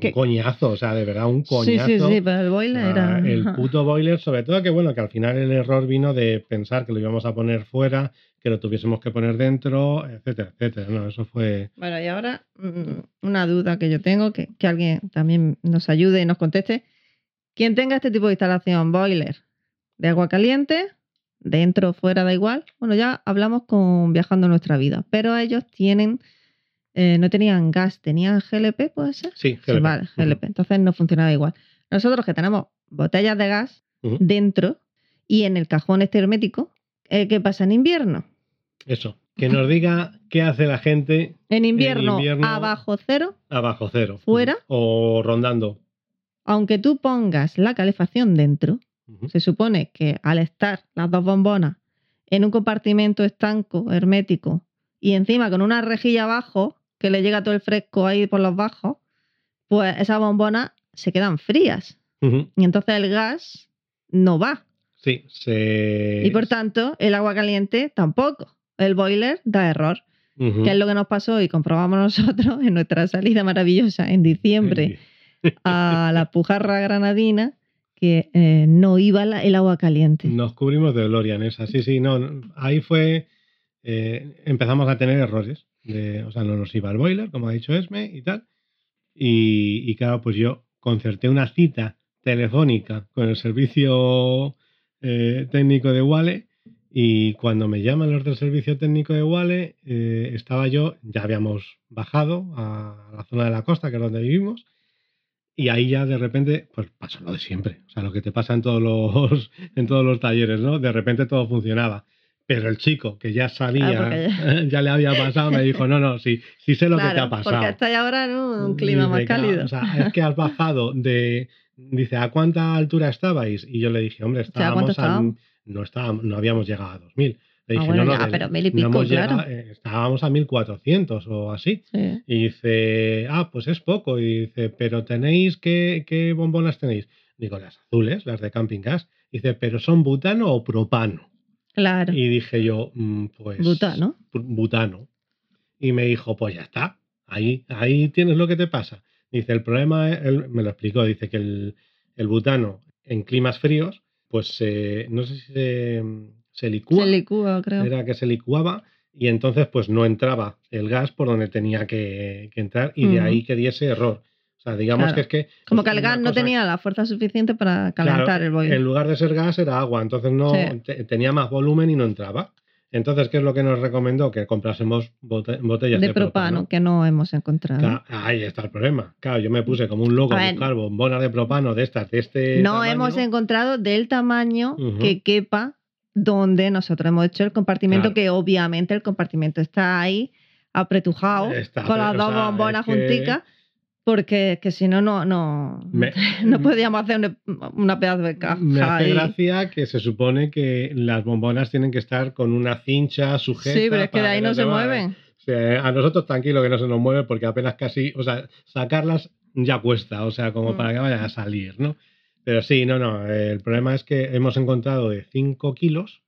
que- un coñazo, o sea, de verdad, un sí, coñazo. sí, sí, pero el boiler era... El puto boiler, sobre todo que bueno, que al final el error vino de pensar que lo íbamos a poner fuera, que lo tuviésemos que poner dentro, etcétera, etcétera. No, eso fue. Bueno, y ahora mm, una duda que yo tengo, que, que alguien también nos ayude y nos conteste. Quien tenga este tipo de instalación, boiler, de agua caliente, dentro o fuera, da igual. Bueno, ya hablamos con Viajando nuestra vida, pero ellos tienen, eh, no tenían gas, tenían GLP, ¿puede ser? Sí, Sí, GLP. vale, GLP. Entonces no funcionaba igual. Nosotros que tenemos botellas de gas dentro y en el cajón este hermético, eh, ¿qué pasa en invierno? Eso. Que nos diga qué hace la gente En invierno, invierno- abajo cero, abajo cero. ¿Fuera? O rondando. aunque tú pongas la calefacción dentro, Se supone que al estar las dos bombonas en un compartimento estanco, hermético, y encima con una rejilla abajo que le llega todo el fresco ahí por los bajos, pues esas bombonas se quedan frías. Y entonces el gas no va. Sí, se. Y por tanto, el agua caliente tampoco. El boiler da error. Que es lo que nos pasó y comprobamos nosotros en nuestra salida maravillosa en diciembre a la Pujarra Granadina, que eh, no iba el agua caliente. Nos cubrimos de gloria en esa. Sí, sí, no. Ahí fue. eh, empezamos a tener errores. O sea, no nos iba el boiler, como ha dicho Esme y tal. Y, claro, pues yo concerté una cita telefónica con el servicio eh, técnico de Wale. Y cuando me llaman los del servicio técnico de Wale, estaba yo, ya habíamos bajado a la zona de la costa, que es donde vivimos. Y ahí ya de repente, pues pasó lo de siempre. O sea, lo que te pasa en todos los, en todos los talleres, ¿no? De repente todo funcionaba. Pero el chico, que ya sabía, Ah, ya... le había pasado, me dijo, no, no, sí, sí sé lo que te ha pasado. porque está ahora en un clima más claro, cálido. O sea, es que has bajado de... Dice, ¿a cuánta altura estabais? Y yo le dije, hombre, sea, ¿a cuánto estábamos a... No, estábamos, no habíamos llegado a 2000. Le Ah, bueno, no, no, ya, del- pero mil y pico, claro. llegado, eh, estábamos a 1400 o así. Sí. Y dice, ah, pues es poco. Y dice, pero tenéis, ¿qué, qué bombonas tenéis? Digo, las azules, las de camping gas. Dice, pero son butano o propano. Claro. Y dije yo, "Mm, pues. Butano. Butano. Y me dijo, pues ya está. Ahí, ahí tienes lo que te pasa. Dice, el problema, él me lo explicó, dice que el, el butano en climas fríos, pues eh, no sé si se, se licúa Se licúa, creo. era que se licuaba y entonces pues no entraba el gas por donde tenía que, que entrar y de Ujú. ahí que diese error. O sea, digamos Claro. que es que... Como que el gas no tenía la fuerza suficiente para calentar Claro, el boiler. En lugar de ser gas era agua, entonces no Sí. te- tenía más volumen y no entraba. Entonces, ¿qué es lo que nos recomendó? Que comprásemos bote- botellas de de, propano, que no hemos encontrado. Ca- Ahí está el problema. Claro, yo me puse como un loco A a, buscar bombonas de propano de estas, de este. no tamaño. hemos encontrado del tamaño Ujú. que quepa donde nosotros hemos hecho el compartimento, Claro. que obviamente el compartimento está ahí apretujado Está, con las dos sea, bombonas es que- junticas, porque que si no, no, no, Me- no podíamos hacer una, una pedazo de caja. Me hace ahí. gracia que se supone que las bombonas tienen que estar con una cincha sujeta. Sí, pero es que de ahí no se muevan. mueven. O sea, a nosotros tranquilo que no se nos mueve porque apenas casi, o sea, sacarlas ya cuesta, o sea, como Mm. para que vaya a salir, ¿no? Pero sí, no, no, el problema es que hemos encontrado de 5 kilos,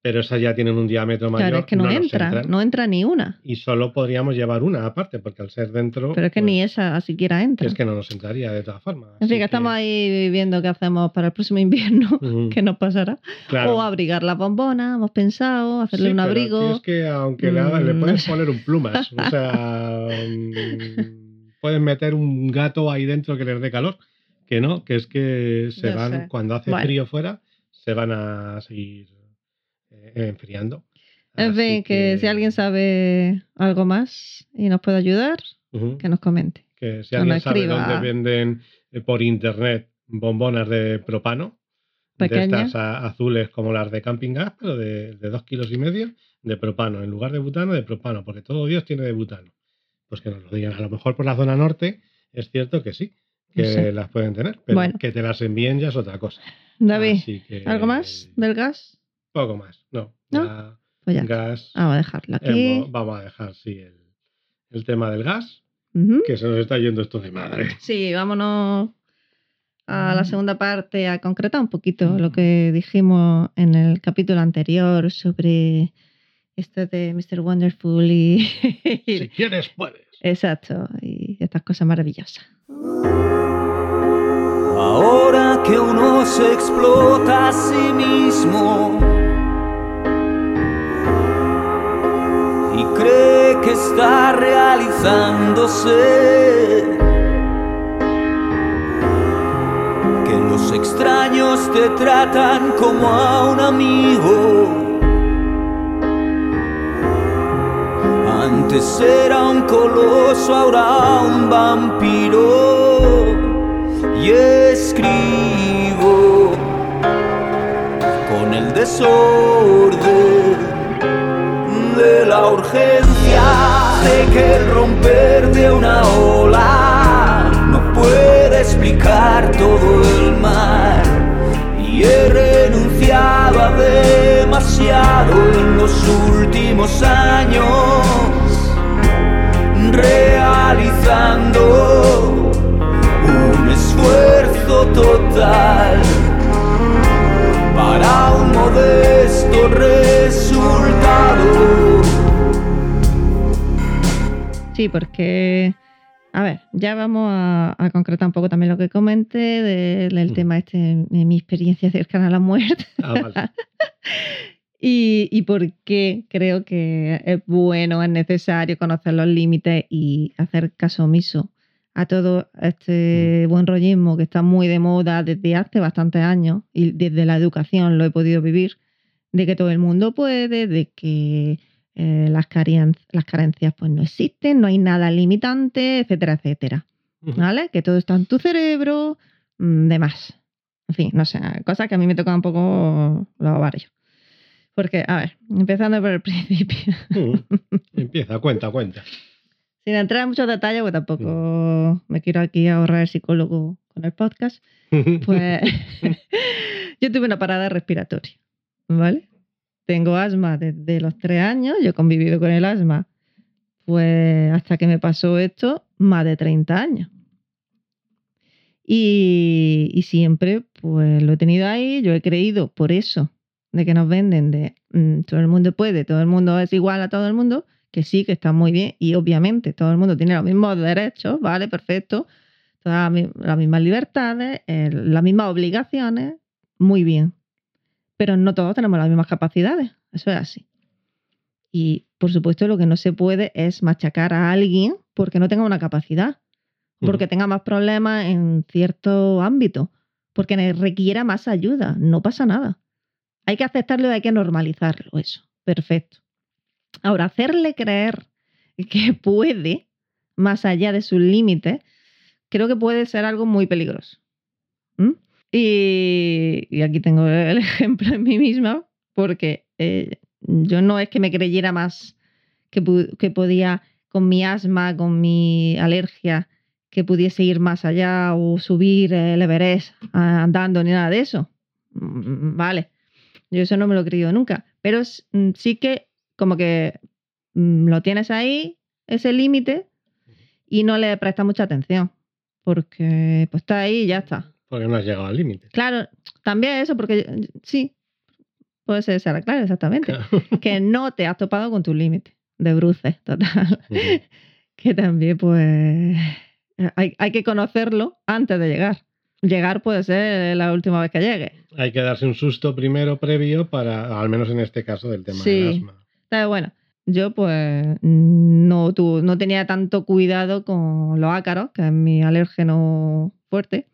pero esas ya tienen un diámetro mayor. Claro, es que no, entra, entran, no entra ni una. Y solo podríamos llevar una aparte, porque al ser dentro. Pero es que pues, ni esa siquiera entra. Es que no nos entraría de todas formas. En fin, así que estamos ahí viendo qué hacemos para el próximo invierno, qué nos pasará. claro. O abrigar las bombonas, hemos pensado, hacerle Sí, un pero abrigo. es que aunque le, haga- le Mm, puedes poner un plumas, o sea, mm, puedes meter un gato ahí dentro que les dé calor, que no, que es que se van, sé. cuando hace Bueno. frío fuera, se van a seguir eh, enfriando. En fin, que... si alguien sabe algo más y nos puede ayudar, que nos comente. que si alguien sabe escriba. dónde venden eh, por internet bombonas de propano, de estas a- azules como las de camping gas, pero de, de dos kilos y medio de propano, en lugar de butano, de propano, porque todo Dios tiene de butano. Pues que nos lo digan. A lo mejor por la zona norte es cierto que sí, que No sé. las pueden tener, pero Bueno. que te las envíen ya es otra cosa. David, que- ¿algo más del gas? Poco más, no. ¿No? Pues ya. gas. Vamos a dejarlo aquí. hemos- vamos a dejar, sí, el, el tema del gas, que se nos está yendo esto de madre. Sí, vámonos a la segunda parte a concretar un poquito lo que dijimos en el capítulo anterior sobre esto de Mr. Wonderful y... Si quieres, puedes. Exacto, y estas cosas maravillosas. Ahora que uno se explota a sí mismo y cree que está realizándose, que los extraños te tratan como a un amigo. Antes era un coloso, ahora un vampiro. Y escribo con el desorden de la urgencia de que el romper de una ola no puede explicar todo el mar y he renunciado demasiado en los últimos años realizando un esfuerzo total para un modesto resultado. Sí, porque, a ver, ya vamos a, a concretar un poco también lo que comenté de- del Mm. tema este de mi experiencia cercana a la muerte Ah, vale. y, y por qué creo que es bueno, es necesario conocer los límites y hacer caso omiso a todo este buen rollismo que está muy de moda desde hace bastantes años y desde la educación lo he podido vivir, de que todo el mundo puede, de que eh, las, carien- las carencias pues no existen, no hay nada limitante, etcétera, etcétera. ¿Vale? Que todo está en tu cerebro, mm, demás. En fin, no sé, cosas que a mí me tocan un poco los ovarios. Porque, a ver, empezando por el principio, Ujú. Empieza, cuenta, cuenta. sin entrar en muchos detalles, porque tampoco me quiero aquí ahorrar el psicólogo con el podcast, pues yo tuve una parada respiratoria, ¿vale? Tengo asma desde los tres años, yo he convivido con el asma, pues hasta que me pasó esto, más de 30 años. Y, y siempre, pues lo he tenido ahí, yo he creído por eso, de que nos venden de mm, todo el mundo puede, todo el mundo es igual a todo el mundo, que sí, que está muy bien, y obviamente todo el mundo tiene los mismos derechos, ¿vale? Perfecto, todas las mi- las mismas libertades, eh, las mismas obligaciones, muy bien. Pero no todos tenemos las mismas capacidades, eso es así. Y por supuesto lo que no se puede es machacar a alguien porque no tenga una capacidad, porque tenga más problemas en cierto ámbito, porque requiera más ayuda, no pasa nada. Hay que aceptarlo y hay que normalizarlo, eso. Perfecto. Ahora, hacerle creer que puede, más allá de sus límites, creo que puede ser algo muy peligroso. ¿Mm? Y, aquí tengo el ejemplo en mí misma, porque eh, yo no es que me creyera más que, que podía, con mi asma, con mi alergia, que pudiese ir más allá o subir el Everest andando ni nada de eso. Mm, Vale, yo eso no me lo he creído nunca, pero mm, sí que como que mm, lo tienes ahí, ese límite, y no le prestas mucha atención. porque pues está ahí y ya está. Porque no has llegado al límite. Claro, también eso, porque sí, puede ser esa clave, exactamente. Claro. Que no te has topado con tu límite de bruces, total. Que también, pues, hay, hay que conocerlo antes de llegar. Llegar puede ser la última vez que llegue. Hay que darse un susto primero previo para, al menos en este caso, del tema Sí. del asma. Entonces, bueno, yo pues no, tu- no tenía tanto cuidado con los ácaros, que es mi alérgeno fuerte.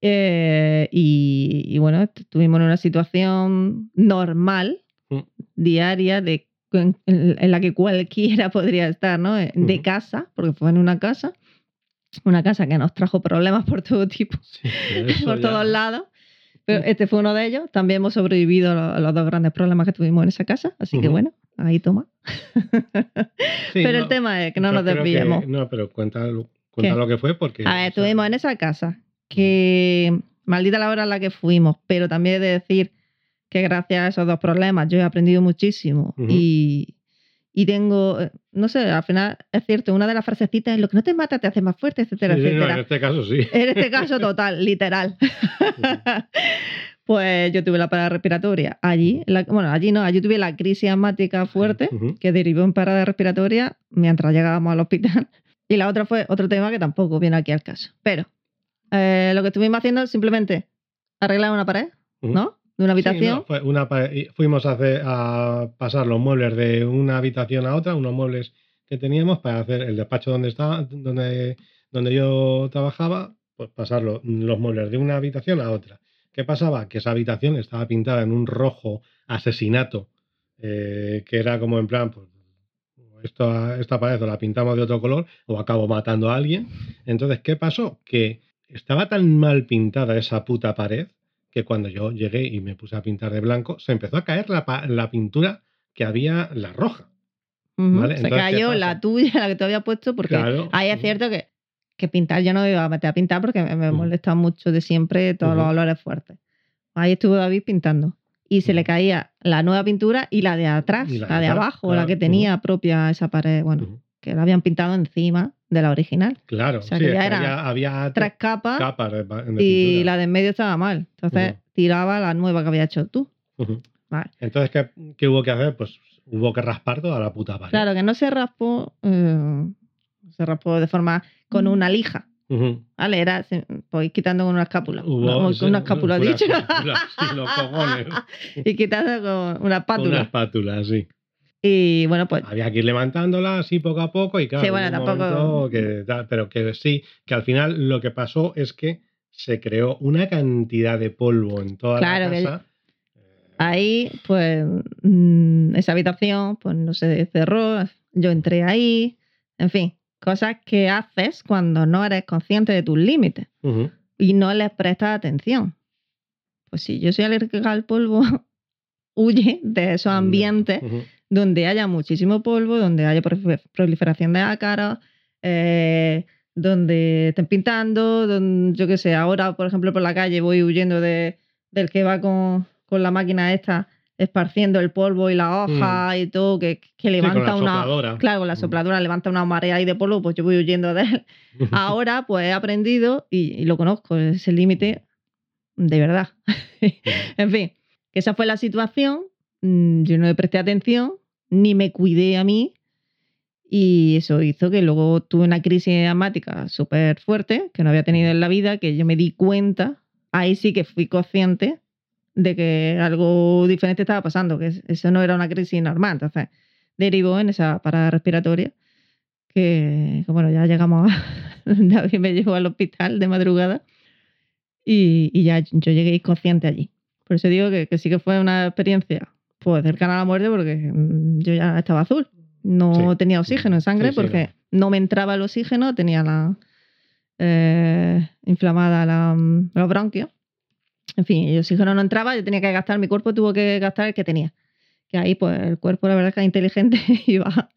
Eh, y, y bueno, estuvimos en una situación normal, Mm. diaria, de, en, en la que cualquiera podría estar, ¿no? De Ujú. casa, porque fue en una casa, una casa que nos trajo problemas por todo tipo Sí, por ya- todos lados. Pero este fue uno de ellos. También hemos sobrevivido a lo- a los dos grandes problemas que tuvimos en esa casa. Así que bueno, ahí toma. Sí, pero no, el tema es que no nos desviemos. no, pero cuenta, cuenta ¿Qué? lo que fue porque... A ver, o sea, estuvimos en esa casa. Que maldita la hora en la que fuimos. Pero también he de decir que gracias a esos dos problemas yo he aprendido muchísimo. Y. Y tengo, eh, no sé, al final es cierto, una de las frasecitas es lo que no te mata te hace más fuerte, etcétera, sí, sí, no, etcétera. en este caso sí. En este caso, total, literal. pues yo tuve la parada respiratoria allí. la- bueno, allí no, allí tuve la crisis asmática fuerte que derivó en parada respiratoria mientras llegábamos al hospital. Y la otra fue otro tema que tampoco viene aquí al caso. Pero eh, lo que estuvimos haciendo es simplemente arreglar una pared. ¿no? De una Sí, habitación. no, fue una fuimos a, hacer- a pasar los muebles de una habitación a otra, unos muebles que teníamos para hacer el despacho donde estaba, donde, donde yo trabajaba, pues pasar lo- los muebles de una habitación a otra. ¿Qué pasaba? Que esa habitación estaba pintada en un rojo asesinato, eh, que era como en plan, pues, esto, esta pared o la pintamos de otro color o acabo matando a alguien. Entonces, ¿qué pasó? Que estaba tan mal pintada esa puta pared que cuando yo llegué y me puse a pintar de blanco, se empezó a caer la, la pintura que había, la roja. Vale, Se entonces, ¿qué cayó la tuya, la que te había puesto, porque Claro. ahí es cierto que, que pintar yo no me iba a meter a pintar porque me, me molesta mucho de siempre todos los olores fuertes. Ahí estuvo David pintando. Y se le caía la nueva pintura y la de atrás, la, la de atrás, abajo, la que tenía propia esa pared, bueno. Que la habían pintado encima de la original. Claro, O sea, sí, que ya era había, había Tres capas capas de, pa- de y la de en medio estaba mal. Entonces tiraba la nueva que había hecho tú. Vale. Entonces, ¿qué, qué hubo que hacer? Pues hubo que raspar toda la puta pared. Claro que no se raspó, eh, se raspó de forma con una lija. ¿Vale? Era, se- pues, quitando con una escápula. Hubo- Una- sí, una escápula, una dicho. escápula, sí, los cojones. y quitando con una Una espátula. espátula, sí. Y bueno, pues Había que ir levantándola así poco a poco y claro, Sí, bueno, tampoco- que pero que sí, que al final lo que pasó es que se creó una cantidad de polvo en toda Claro la que- casa. ahí, pues, mm, esa habitación, pues no se cerró. Yo entré ahí. En fin, cosas que haces cuando no eres consciente de tus límites y no les prestas atención. Pues si yo soy alérgica al polvo, huye de esos ambientes. Donde haya muchísimo polvo, donde haya prolif- proliferación de ácaros, eh, donde estén pintando, donde, yo qué sé, ahora, por ejemplo, por la calle voy huyendo de, del que va con, con la máquina esta esparciendo el polvo y la hoja y todo, que, que Mm. Sí, con levanta la una... sopladora. Claro, con la Mm. sopladora levanta una marea ahí de polvo, pues yo voy huyendo de él. Ahora, pues he aprendido y, y lo conozco, ese límite de verdad. en fin, que esa fue la situación. Mm, Yo no le presté atención, ni me cuidé a mí. Y eso hizo que luego tuve una crisis asmática súper fuerte, que no había tenido en la vida, que yo me di cuenta, ahí sí que fui consciente de que algo diferente estaba pasando, que eso no era una crisis normal. Entonces, derivó en esa parada respiratoria, que, bueno, ya llegamos a... David me llevó al hospital de madrugada y, y ya yo llegué inconsciente allí. Por eso digo que, que sí que fue una experiencia pues cercana a la muerte porque mm, yo ya estaba azul. No Sí. tenía oxígeno en sangre Sí, sí, porque no. me entraba el oxígeno, tenía la eh, inflamada la, mm, los bronquios. En fin, el oxígeno no entraba, yo tenía que gastar, mi cuerpo tuvo que gastar el que tenía. Que ahí, pues, el cuerpo, la verdad es que es inteligente y va,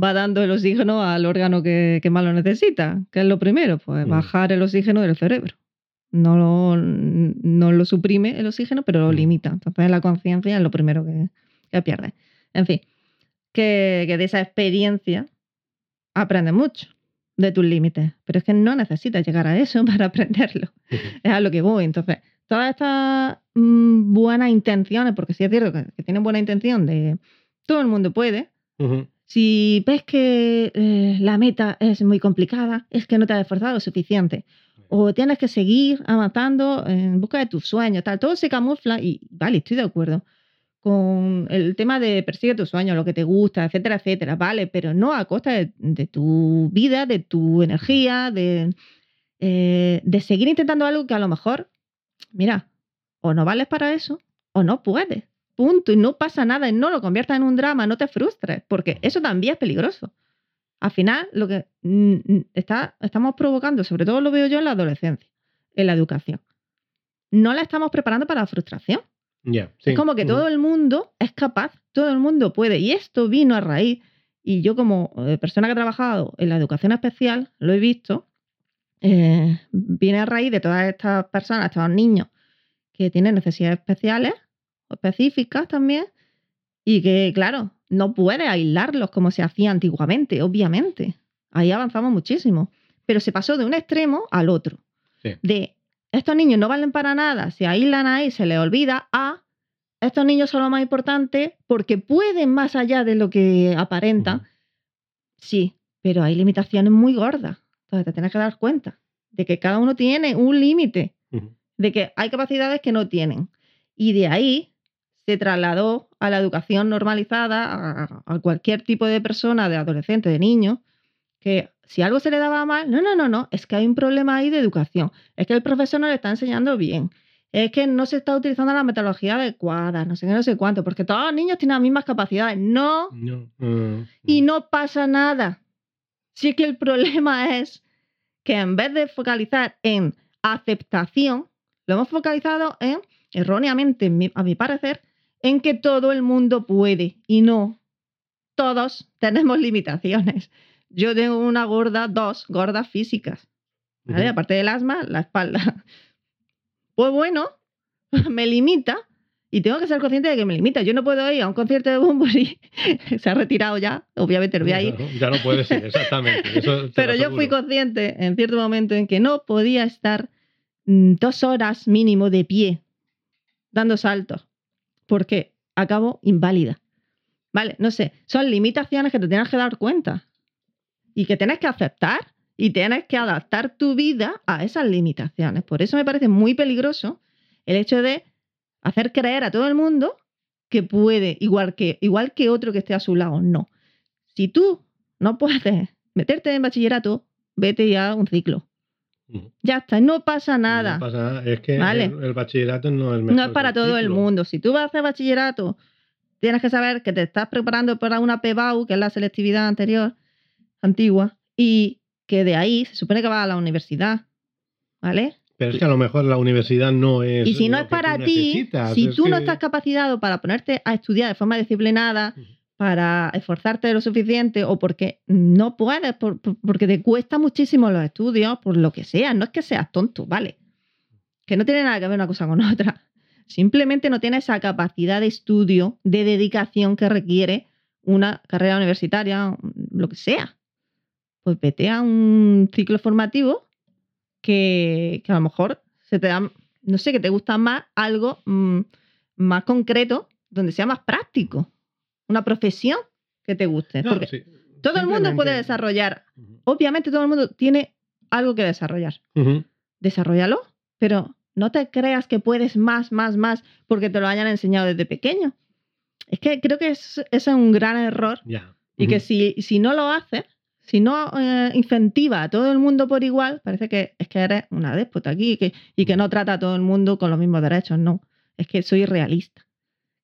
va dando el oxígeno al órgano que, que más lo necesita. que es lo primero? Pues Mm. bajar el oxígeno del cerebro. No lo, no lo suprime el oxígeno, pero lo Mm. limita. Entonces, la conciencia es lo primero que, que pierde. En fin, que, que de esa experiencia aprende mucho. de tus límites, pero es que no necesitas llegar a eso para aprenderlo. Es a lo que voy. Entonces, todas estas mm, buenas intenciones, porque sí es cierto que, que tienen buena intención de todo el mundo puede, si ves que eh, la meta es muy complicada, es que no te has esforzado lo suficiente. O tienes que seguir avanzando en busca de tus sueños, tal. Todo se camufla y, vale, estoy de acuerdo con el tema de persigue tus sueños, lo que te gusta, etcétera, etcétera, vale, pero no a costa de, tu vida, de tu energía, de, eh, de seguir intentando algo que a lo mejor, mira, o no vales para eso o no puedes. Punto. Y no pasa nada. Y no lo conviertas en un drama, no te frustres, porque eso también es peligroso. Al final, lo que está, estamos provocando, sobre todo lo veo yo en la adolescencia, en la educación, no la estamos preparando para la frustración. Sí. Es como que todo el mundo es capaz, todo el mundo puede. Y esto vino a raíz, y yo como eh, persona que ha trabajado en la educación especial, lo he visto, eh, viene a raíz de todas estas personas, estos niños que tienen necesidades especiales, específicas también, y que, claro, no puede aislarlos como se hacía antiguamente, obviamente. Ahí avanzamos muchísimo. Pero se pasó de un extremo al otro. Sí. De estos niños no valen para nada, se aíslan ahí, se les olvida, a estos niños son lo más importante porque pueden más allá de lo que aparentan. Ujú. Sí, pero hay limitaciones muy gordas. Entonces te tienes que dar cuenta de que cada uno tiene un límite, de que hay capacidades que no tienen. Y de ahí se trasladó a la educación normalizada, a, a cualquier tipo de persona, de adolescente, de niño, que si algo se le daba mal, no, no, no, no, es que hay un problema ahí de educación, es que el profesor no le está enseñando bien, es que no se está utilizando la metodología adecuada, no sé qué, no sé cuánto, porque todos los niños tienen las mismas capacidades. No, No, mm, y no pasa nada. Si es que el problema es que en vez de focalizar en aceptación, lo hemos focalizado en, erróneamente, a mi parecer, en que todo el mundo puede y no. Todos tenemos limitaciones. Yo tengo una gorda, dos gordas físicas. ¿vale? Aparte del asma, la espalda. Pues bueno, me limita y tengo que ser consciente de que me limita. Yo no puedo ir a un concierto de Bunbury, se ha retirado ya, obviamente no voy a ir, Claro, Ya no puede ser, exactamente. eso pero yo fui consciente en cierto momento en que no podía estar mm, dos horas mínimo de pie dando saltos, porque acabo inválida. Vale, no sé, son limitaciones que te tienes que dar cuenta y que tienes que aceptar y tienes que adaptar tu vida a esas limitaciones. Por eso me parece muy peligroso el hecho de hacer creer a todo el mundo que puede, igual que, igual que otro que esté a su lado. No. Si tú no puedes meterte en bachillerato, vete ya un ciclo. Ya está, no pasa nada. No pasa nada. Es que Vale. el, el bachillerato no es el mejor No es para todo el mundo. Si tú vas a hacer bachillerato, tienes que saber que te estás preparando para una PBAU, que es la selectividad anterior, antigua, y que de ahí se supone que vas a la universidad. ¿Vale? Pero es que a lo mejor la universidad no es. Y si no es para ti, si tú no estás capacitado para ponerte a estudiar de forma disciplinada. Para esforzarte lo suficiente o porque no puedes, por- por- porque te cuesta muchísimo los estudios, por lo que sea, no es que seas tonto, ¿vale? Que no tiene nada que ver una cosa con otra. Simplemente no tienes esa capacidad de estudio, de dedicación que requiere una carrera universitaria, lo que sea. Pues vete a un ciclo formativo que, que a lo mejor se te da, no sé, que te gusta más algo mm, más concreto, donde sea más práctico. Una profesión que te guste. No, porque sí, todo el mundo puede desarrollar, obviamente todo el mundo tiene algo que desarrollar. Desarrollalo, pero no te creas que puedes más, más, más porque te lo hayan enseñado desde pequeño. Es que creo que es, es un gran error y que si, si no lo haces, si no eh, incentiva a todo el mundo por igual, parece que es que eres una déspota aquí y que, y que no trata a todo el mundo con los mismos derechos. No, es que soy realista,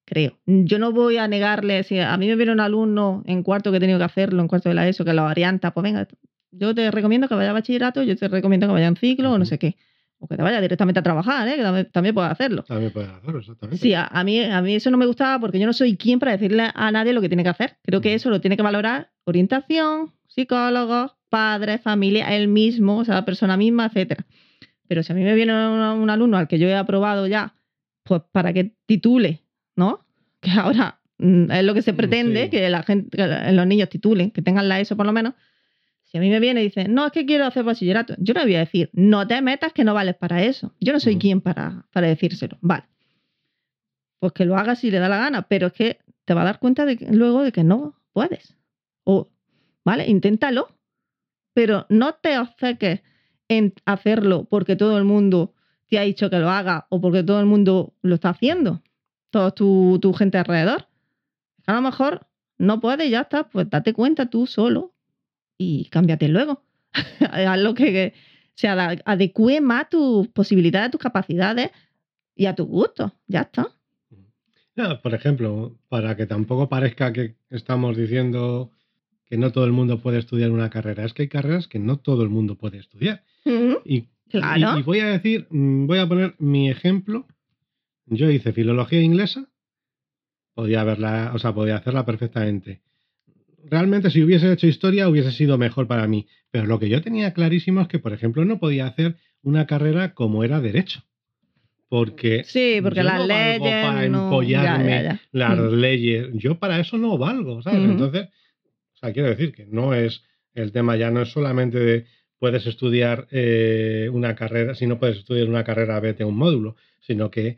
creo. Yo no voy a negarle, si a mí me viene un alumno en cuarto que he tenido que hacerlo, en cuarto de la ESO, que lo orienta, pues venga, yo te recomiendo que vaya a bachillerato, yo te recomiendo que vaya un ciclo o no sé qué. O que te vaya directamente a trabajar, ¿eh? que también, también puedes hacerlo. También puedes hacerlo, exactamente. Sí, a, a mí, a mí eso no me gustaba porque yo no soy quien para decirle a nadie lo que tiene que hacer. Creo que eso lo tiene que valorar orientación, psicólogos, padres, familia, él mismo, o sea, la persona misma, etcétera. Pero si a mí me viene un, un alumno al que yo he aprobado ya, pues para que titule, ¿no? Que ahora mm, es lo que se Mm, pretende, sí. que la gente, que los niños titulen, que tengan la ESO por lo menos. Si a mí me viene y dice, no, es que quiero hacer bachillerato, yo no voy a decir, no te metas que no vales para eso. Yo no soy Ujú. quien para, para decírselo. Vale. Pues que lo hagas si le da la gana, pero es que te va a dar cuenta de que- luego de que no puedes. O, vale, inténtalo, pero no te obceques en hacerlo porque todo el mundo te ha dicho que lo haga o porque todo el mundo lo está haciendo. Toda tu, tu gente alrededor. A lo mejor no puedes, ya está, pues date cuenta tú solo y cámbiate luego. Haz lo que se ada- adecue más tus posibilidades, a tus capacidades y a tus gustos. Ya está. Por ejemplo, para que tampoco parezca que estamos diciendo que no todo el mundo puede estudiar una carrera, es que hay carreras que no todo el mundo puede estudiar. Y, Claro. y- y voy a decir, mm, voy a poner mi ejemplo. Yo hice filología inglesa, podía haberla, o sea, podía hacerla perfectamente. Realmente, si hubiese hecho historia, hubiese sido mejor para mí. Pero lo que yo tenía clarísimo es que, por ejemplo, no podía hacer una carrera como era derecho. Porque Sí, porque yo las no valgo leyes. no- empollarme ya, ya, ya. las Mm. leyes. Yo para eso no valgo, ¿sabes? Entonces, o sea, quiero decir que no es el tema ya no es solamente de puedes estudiar eh, una carrera, si no puedes estudiar una carrera, vete a un módulo, sino que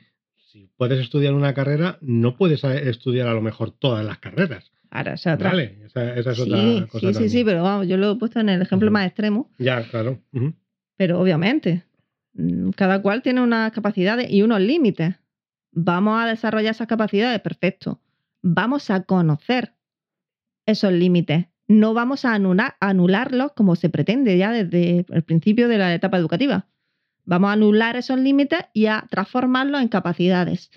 si puedes estudiar una carrera, no puedes a- estudiar a lo mejor todas las carreras. Ahora, esa otra. Vale, esa, esa es Sí, otra cosa. sí, sí, sí, pero vamos, yo lo he puesto en el ejemplo más extremo. Ya, claro. Pero obviamente, mm, cada cual tiene unas capacidades y unos límites. Vamos a desarrollar esas capacidades, perfecto. Vamos a conocer esos límites. No vamos a anular, anularlos como se pretende ya desde el principio de la etapa educativa. Vamos a anular esos límites y a transformarlos en capacidades.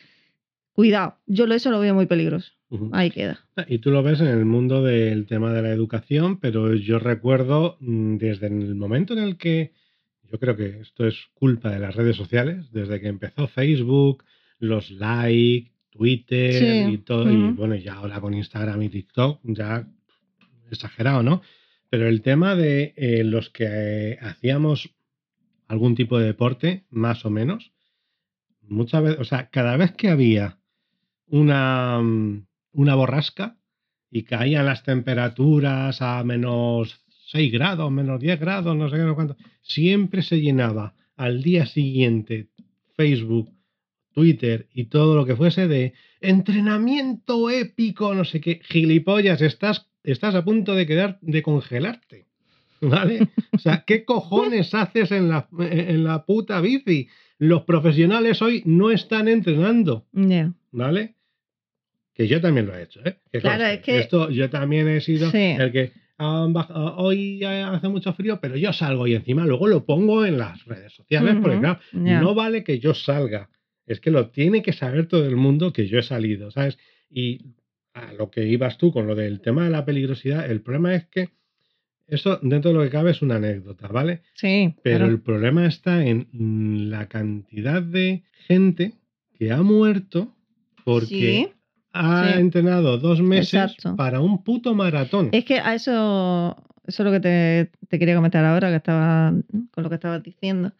Cuidado, yo eso lo veo muy peligroso. Ahí queda. Y tú lo ves en el mundo del tema de la educación, pero yo recuerdo mm, desde el momento en el que, yo creo que esto es culpa de las redes sociales, desde que empezó Facebook, los likes, Twitter Sí, y todo, y bueno, ya ahora con Instagram y TikTok, ya exagerado, ¿no? Pero el tema de eh, los que eh, hacíamos algún tipo de deporte, más o menos, muchas veces, o sea, cada vez que había una, mm, una borrasca y caían las temperaturas a menos 6 grados, menos 10 grados, no sé qué, cuánto, siempre se llenaba al día siguiente Facebook, Twitter y todo lo que fuese de entrenamiento épico, no sé qué, gilipollas, estás, estás a punto de quedar, de congelarte. ¿Vale? O sea, ¿qué cojones haces en la, en la puta bici? Los profesionales hoy no están entrenando. Ya. ¿Vale? Que yo también lo he hecho, ¿eh? Que Claro, conste, es que- Esto yo también he sido Sí. el que ah, hoy hace mucho frío, pero yo salgo y encima luego lo pongo en las redes sociales, porque Ujú, claro, ya. no vale que yo salga. Es que lo tiene que saber todo el mundo que yo he salido, ¿sabes? Y a lo que ibas tú con lo del tema de la peligrosidad, el problema es que eso dentro de lo que cabe es una anécdota, ¿vale? Sí, Pero claro. el problema está en la cantidad de gente que ha muerto porque Sí, ha sí. entrenado dos meses Exacto. para un puto maratón. Es que a eso, eso es lo que te, te quería comentar ahora, que estaba con lo que estabas diciendo,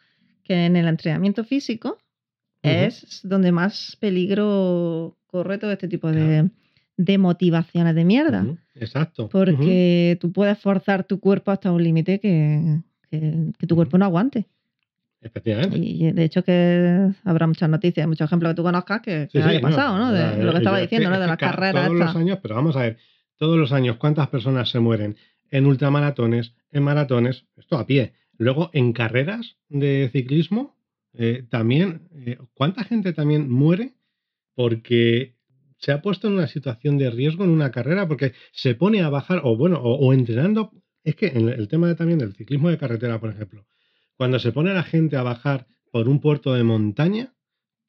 que en el entrenamiento físico es donde más peligro corre todo este tipo de, de motivaciones de mierda. Exacto. Porque tú puedes forzar tu cuerpo hasta un límite que, que- que tu cuerpo no aguante. Efectivamente. Y de hecho que habrá muchas noticias, muchos ejemplos que tú conozcas que, que Sí, sí, haya pasado, ¿no? De lo que estaba es diciendo, ¿no? De las ca- carreras Todos los años, pero vamos a ver, todos los años, ¿cuántas personas se mueren en ultramaratones, en maratones? Esto a pie. Luego, en carreras de ciclismo, eh, también, eh, ¿cuánta gente también muere porque se ha puesto en una situación de riesgo en una carrera? Porque se pone a bajar, o bueno, o, o entrenando. Es que en el tema de- también del ciclismo de carretera, por ejemplo, cuando se pone la gente a bajar por un puerto de montaña,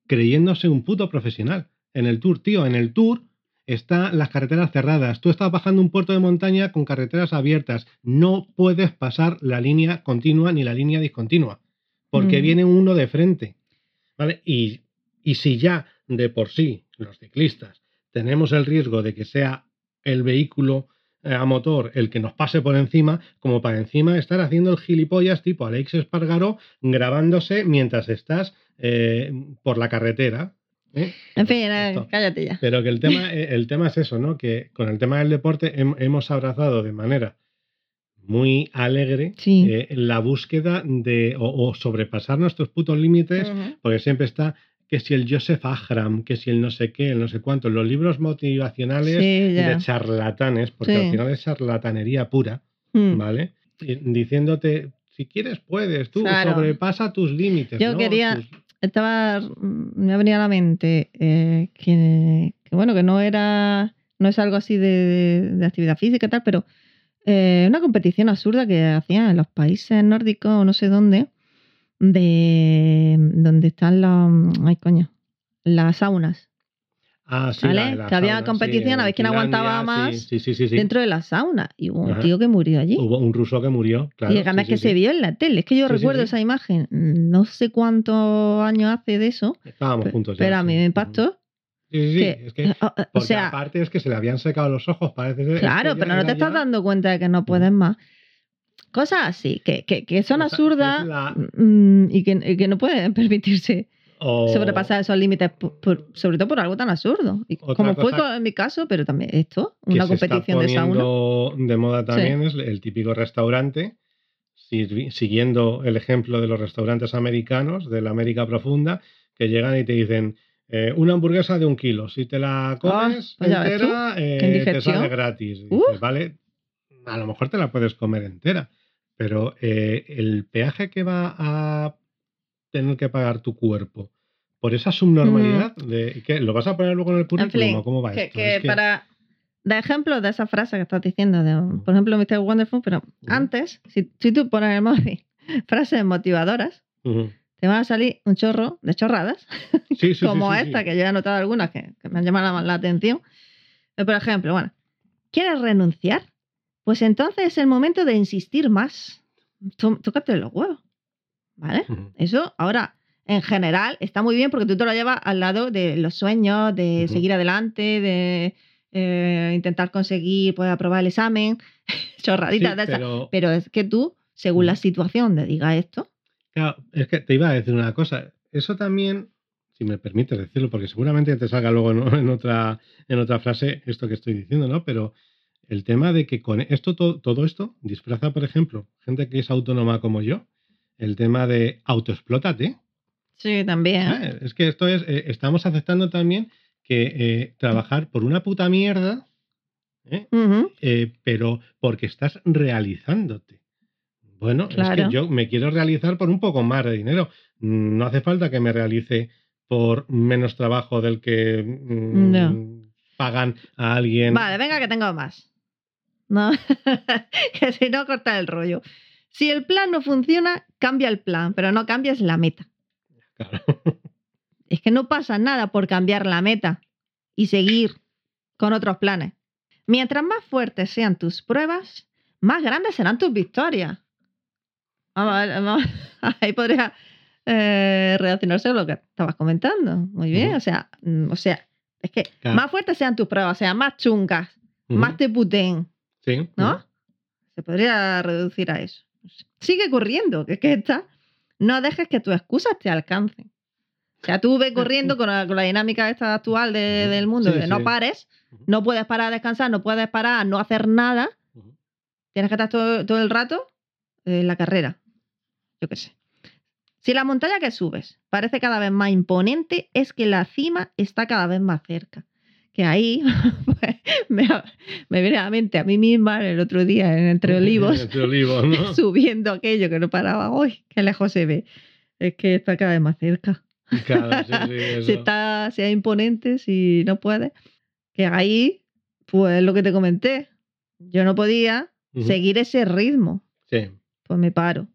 creyéndose un puto profesional. En el tour, tío, en el tour están las carreteras cerradas. Tú estás bajando un puerto de montaña con carreteras abiertas. No puedes pasar la línea continua ni la línea discontinua. Porque Mm. viene uno de frente. ¿Vale? Y, y si ya de por sí, los ciclistas, tenemos el riesgo de que sea el vehículo eh, a motor el que nos pase por encima, como para encima estar haciendo el gilipollas tipo Alex Espargaró grabándose mientras estás eh, por la carretera. ¿eh? En fin, Esto. cállate ya. Pero que el tema, el tema es eso, ¿no? Que con el tema del deporte hem- hemos abrazado de manera muy alegre Sí. eh, la búsqueda de o, o sobrepasar nuestros putos límites, porque siempre está que si el Joseph Ahram, que si el no sé qué, el no sé cuánto, los libros motivacionales Sí, de charlatanes, porque Sí. al final es charlatanería pura, Mm. ¿vale? Y diciéndote, si quieres puedes, tú Claro. sobrepasa tus límites. Yo ¿no? quería- Tus- estaba me ha venido a la mente eh, que, que, bueno que no era no es algo así de, de- de actividad física y tal pero eh, una competición absurda que hacían en los países nórdicos o no sé dónde de donde están los ay coño las saunas Ah, sí, ¿Vale? la de la Que había sauna, competición, a ver quién aguantaba más Sí, dentro de la sauna y hubo un Ajá. tío que murió allí Hubo un ruso que murió, claro. y además que se vio en la tele es que yo recuerdo esa imagen no sé cuántos años hace de eso Estábamos juntos. ya, pero a mí me impactó Sí, sí, sí. que- Es que, o- o porque sea aparte es que se le habían secado los ojos, parece ser. Claro, es que ya pero no te estás ya- dando cuenta de que no puedes más. Cosas así, que, que, que son absurdas la- mm, y, que, y que no pueden permitirse o- sobrepasar esos límites, por- por- sobre todo por algo tan absurdo. Y como fue en mi caso, pero también esto, una competición de sauna. poniendo de moda también es el típico restaurante, siguiendo el ejemplo de los restaurantes americanos, de la América profunda, que llegan y te dicen eh, una hamburguesa de un kilo. Si te la comes pues entera, eh, te sale gratis. Dices, vale, a lo mejor te la puedes comer entera, pero eh, el peaje que va a tener que pagar tu cuerpo por esa subnormalidad de que lo vas a poner luego en el En currículum fin, ¿o cómo va que, esto? que Es para dar ejemplo de esa frase que estás diciendo, de, por ejemplo, Mr. Wonderful, pero antes, si, si tú pones en el móvil frases motivadoras, te van a salir un chorro de chorradas Sí, sí, como sí, esta, que yo he anotado algunas que, que me han llamado la, la atención. Por ejemplo, bueno, ¿quieres renunciar? Pues entonces es el momento de insistir más. Tó- Tócate los huevos. ¿Vale? Eso ahora, en general, está muy bien porque tú te lo llevas al lado de los sueños, de seguir adelante, de eh, intentar conseguir, pues, aprobar el examen, chorraditas Sí, de pero, Pero es que tú, según la situación de diga esto, claro, es que te iba a decir una cosa. Eso también, si me permites decirlo, porque seguramente te salga luego en, en otra, en otra frase esto que estoy diciendo, ¿no? Pero el tema de que con esto, todo, todo esto disfraza, por ejemplo, gente que es autónoma como yo, el tema de autoexplótate. sí, también. ¿sabes? Es que esto es, eh, estamos aceptando también que eh, trabajar por una puta mierda, ¿eh? Pero porque estás realizándote. Bueno, es Claro. que yo me quiero realizar por un poco más de dinero. Mm, No hace falta que me realice por menos trabajo del que mm, No. pagan a alguien. Vale, venga que tengo más. No, que si no corta el rollo. Si el plan no funciona, cambia el plan, pero no cambies la meta. Claro. Es que no pasa nada por cambiar la meta y seguir con otros planes. Mientras más fuertes sean tus pruebas, más grandes serán tus victorias. Vamos a ver, vamos- ahí podría eh, relacionarse con lo que estabas comentando. Muy bien, o sea, mm, o sea, es que Claro. más fuertes sean tus pruebas, o sea, más chungas, más te puten, Sí. ¿no? Se podría reducir a eso. Sigue corriendo, que es que esta, no dejes que tus excusas te alcancen. O sea, tú ves corriendo con la, con la dinámica esta actual de- del mundo, Sí, de no sí. pares, no puedes parar a descansar, no puedes parar a no hacer nada, tienes que estar todo, todo el rato en la carrera. Yo qué sé. Si la montaña que subes parece cada vez más imponente, es que la cima está cada vez más cerca. Que ahí pues, me, me viene a la mente a mí misma el otro día en Entre Olivos, Entre olivos, ¿no? subiendo aquello que no paraba. ¡Uy, qué lejos se ve! Es que está cada vez más cerca. Claro, sí, sí, Si, está, si es imponente, si no puede. Que ahí, pues lo que te comenté, yo no podía seguir ese ritmo. Sí. Pues me paro.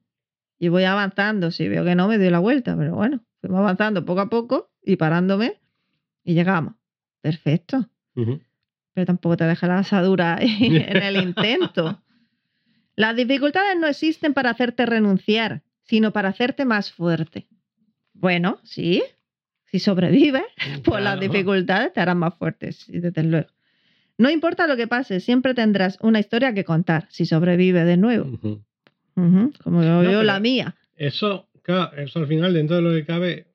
Y voy avanzando. Si veo que no, me doy la vuelta. Pero bueno, fuimos avanzando poco a poco y parándome y llegamos. Perfecto. Pero tampoco te deja la asadura en el intento. Las dificultades no existen para hacerte renunciar, sino para hacerte más fuerte. Bueno, sí. Si sobrevives, pues las Claro. dificultades te harán más fuertes, desde luego. No importa lo que pase, siempre tendrás una historia que contar si sobrevives de nuevo. Como yo, No, yo la mía. Eso, claro, eso al final, dentro de lo que cabe,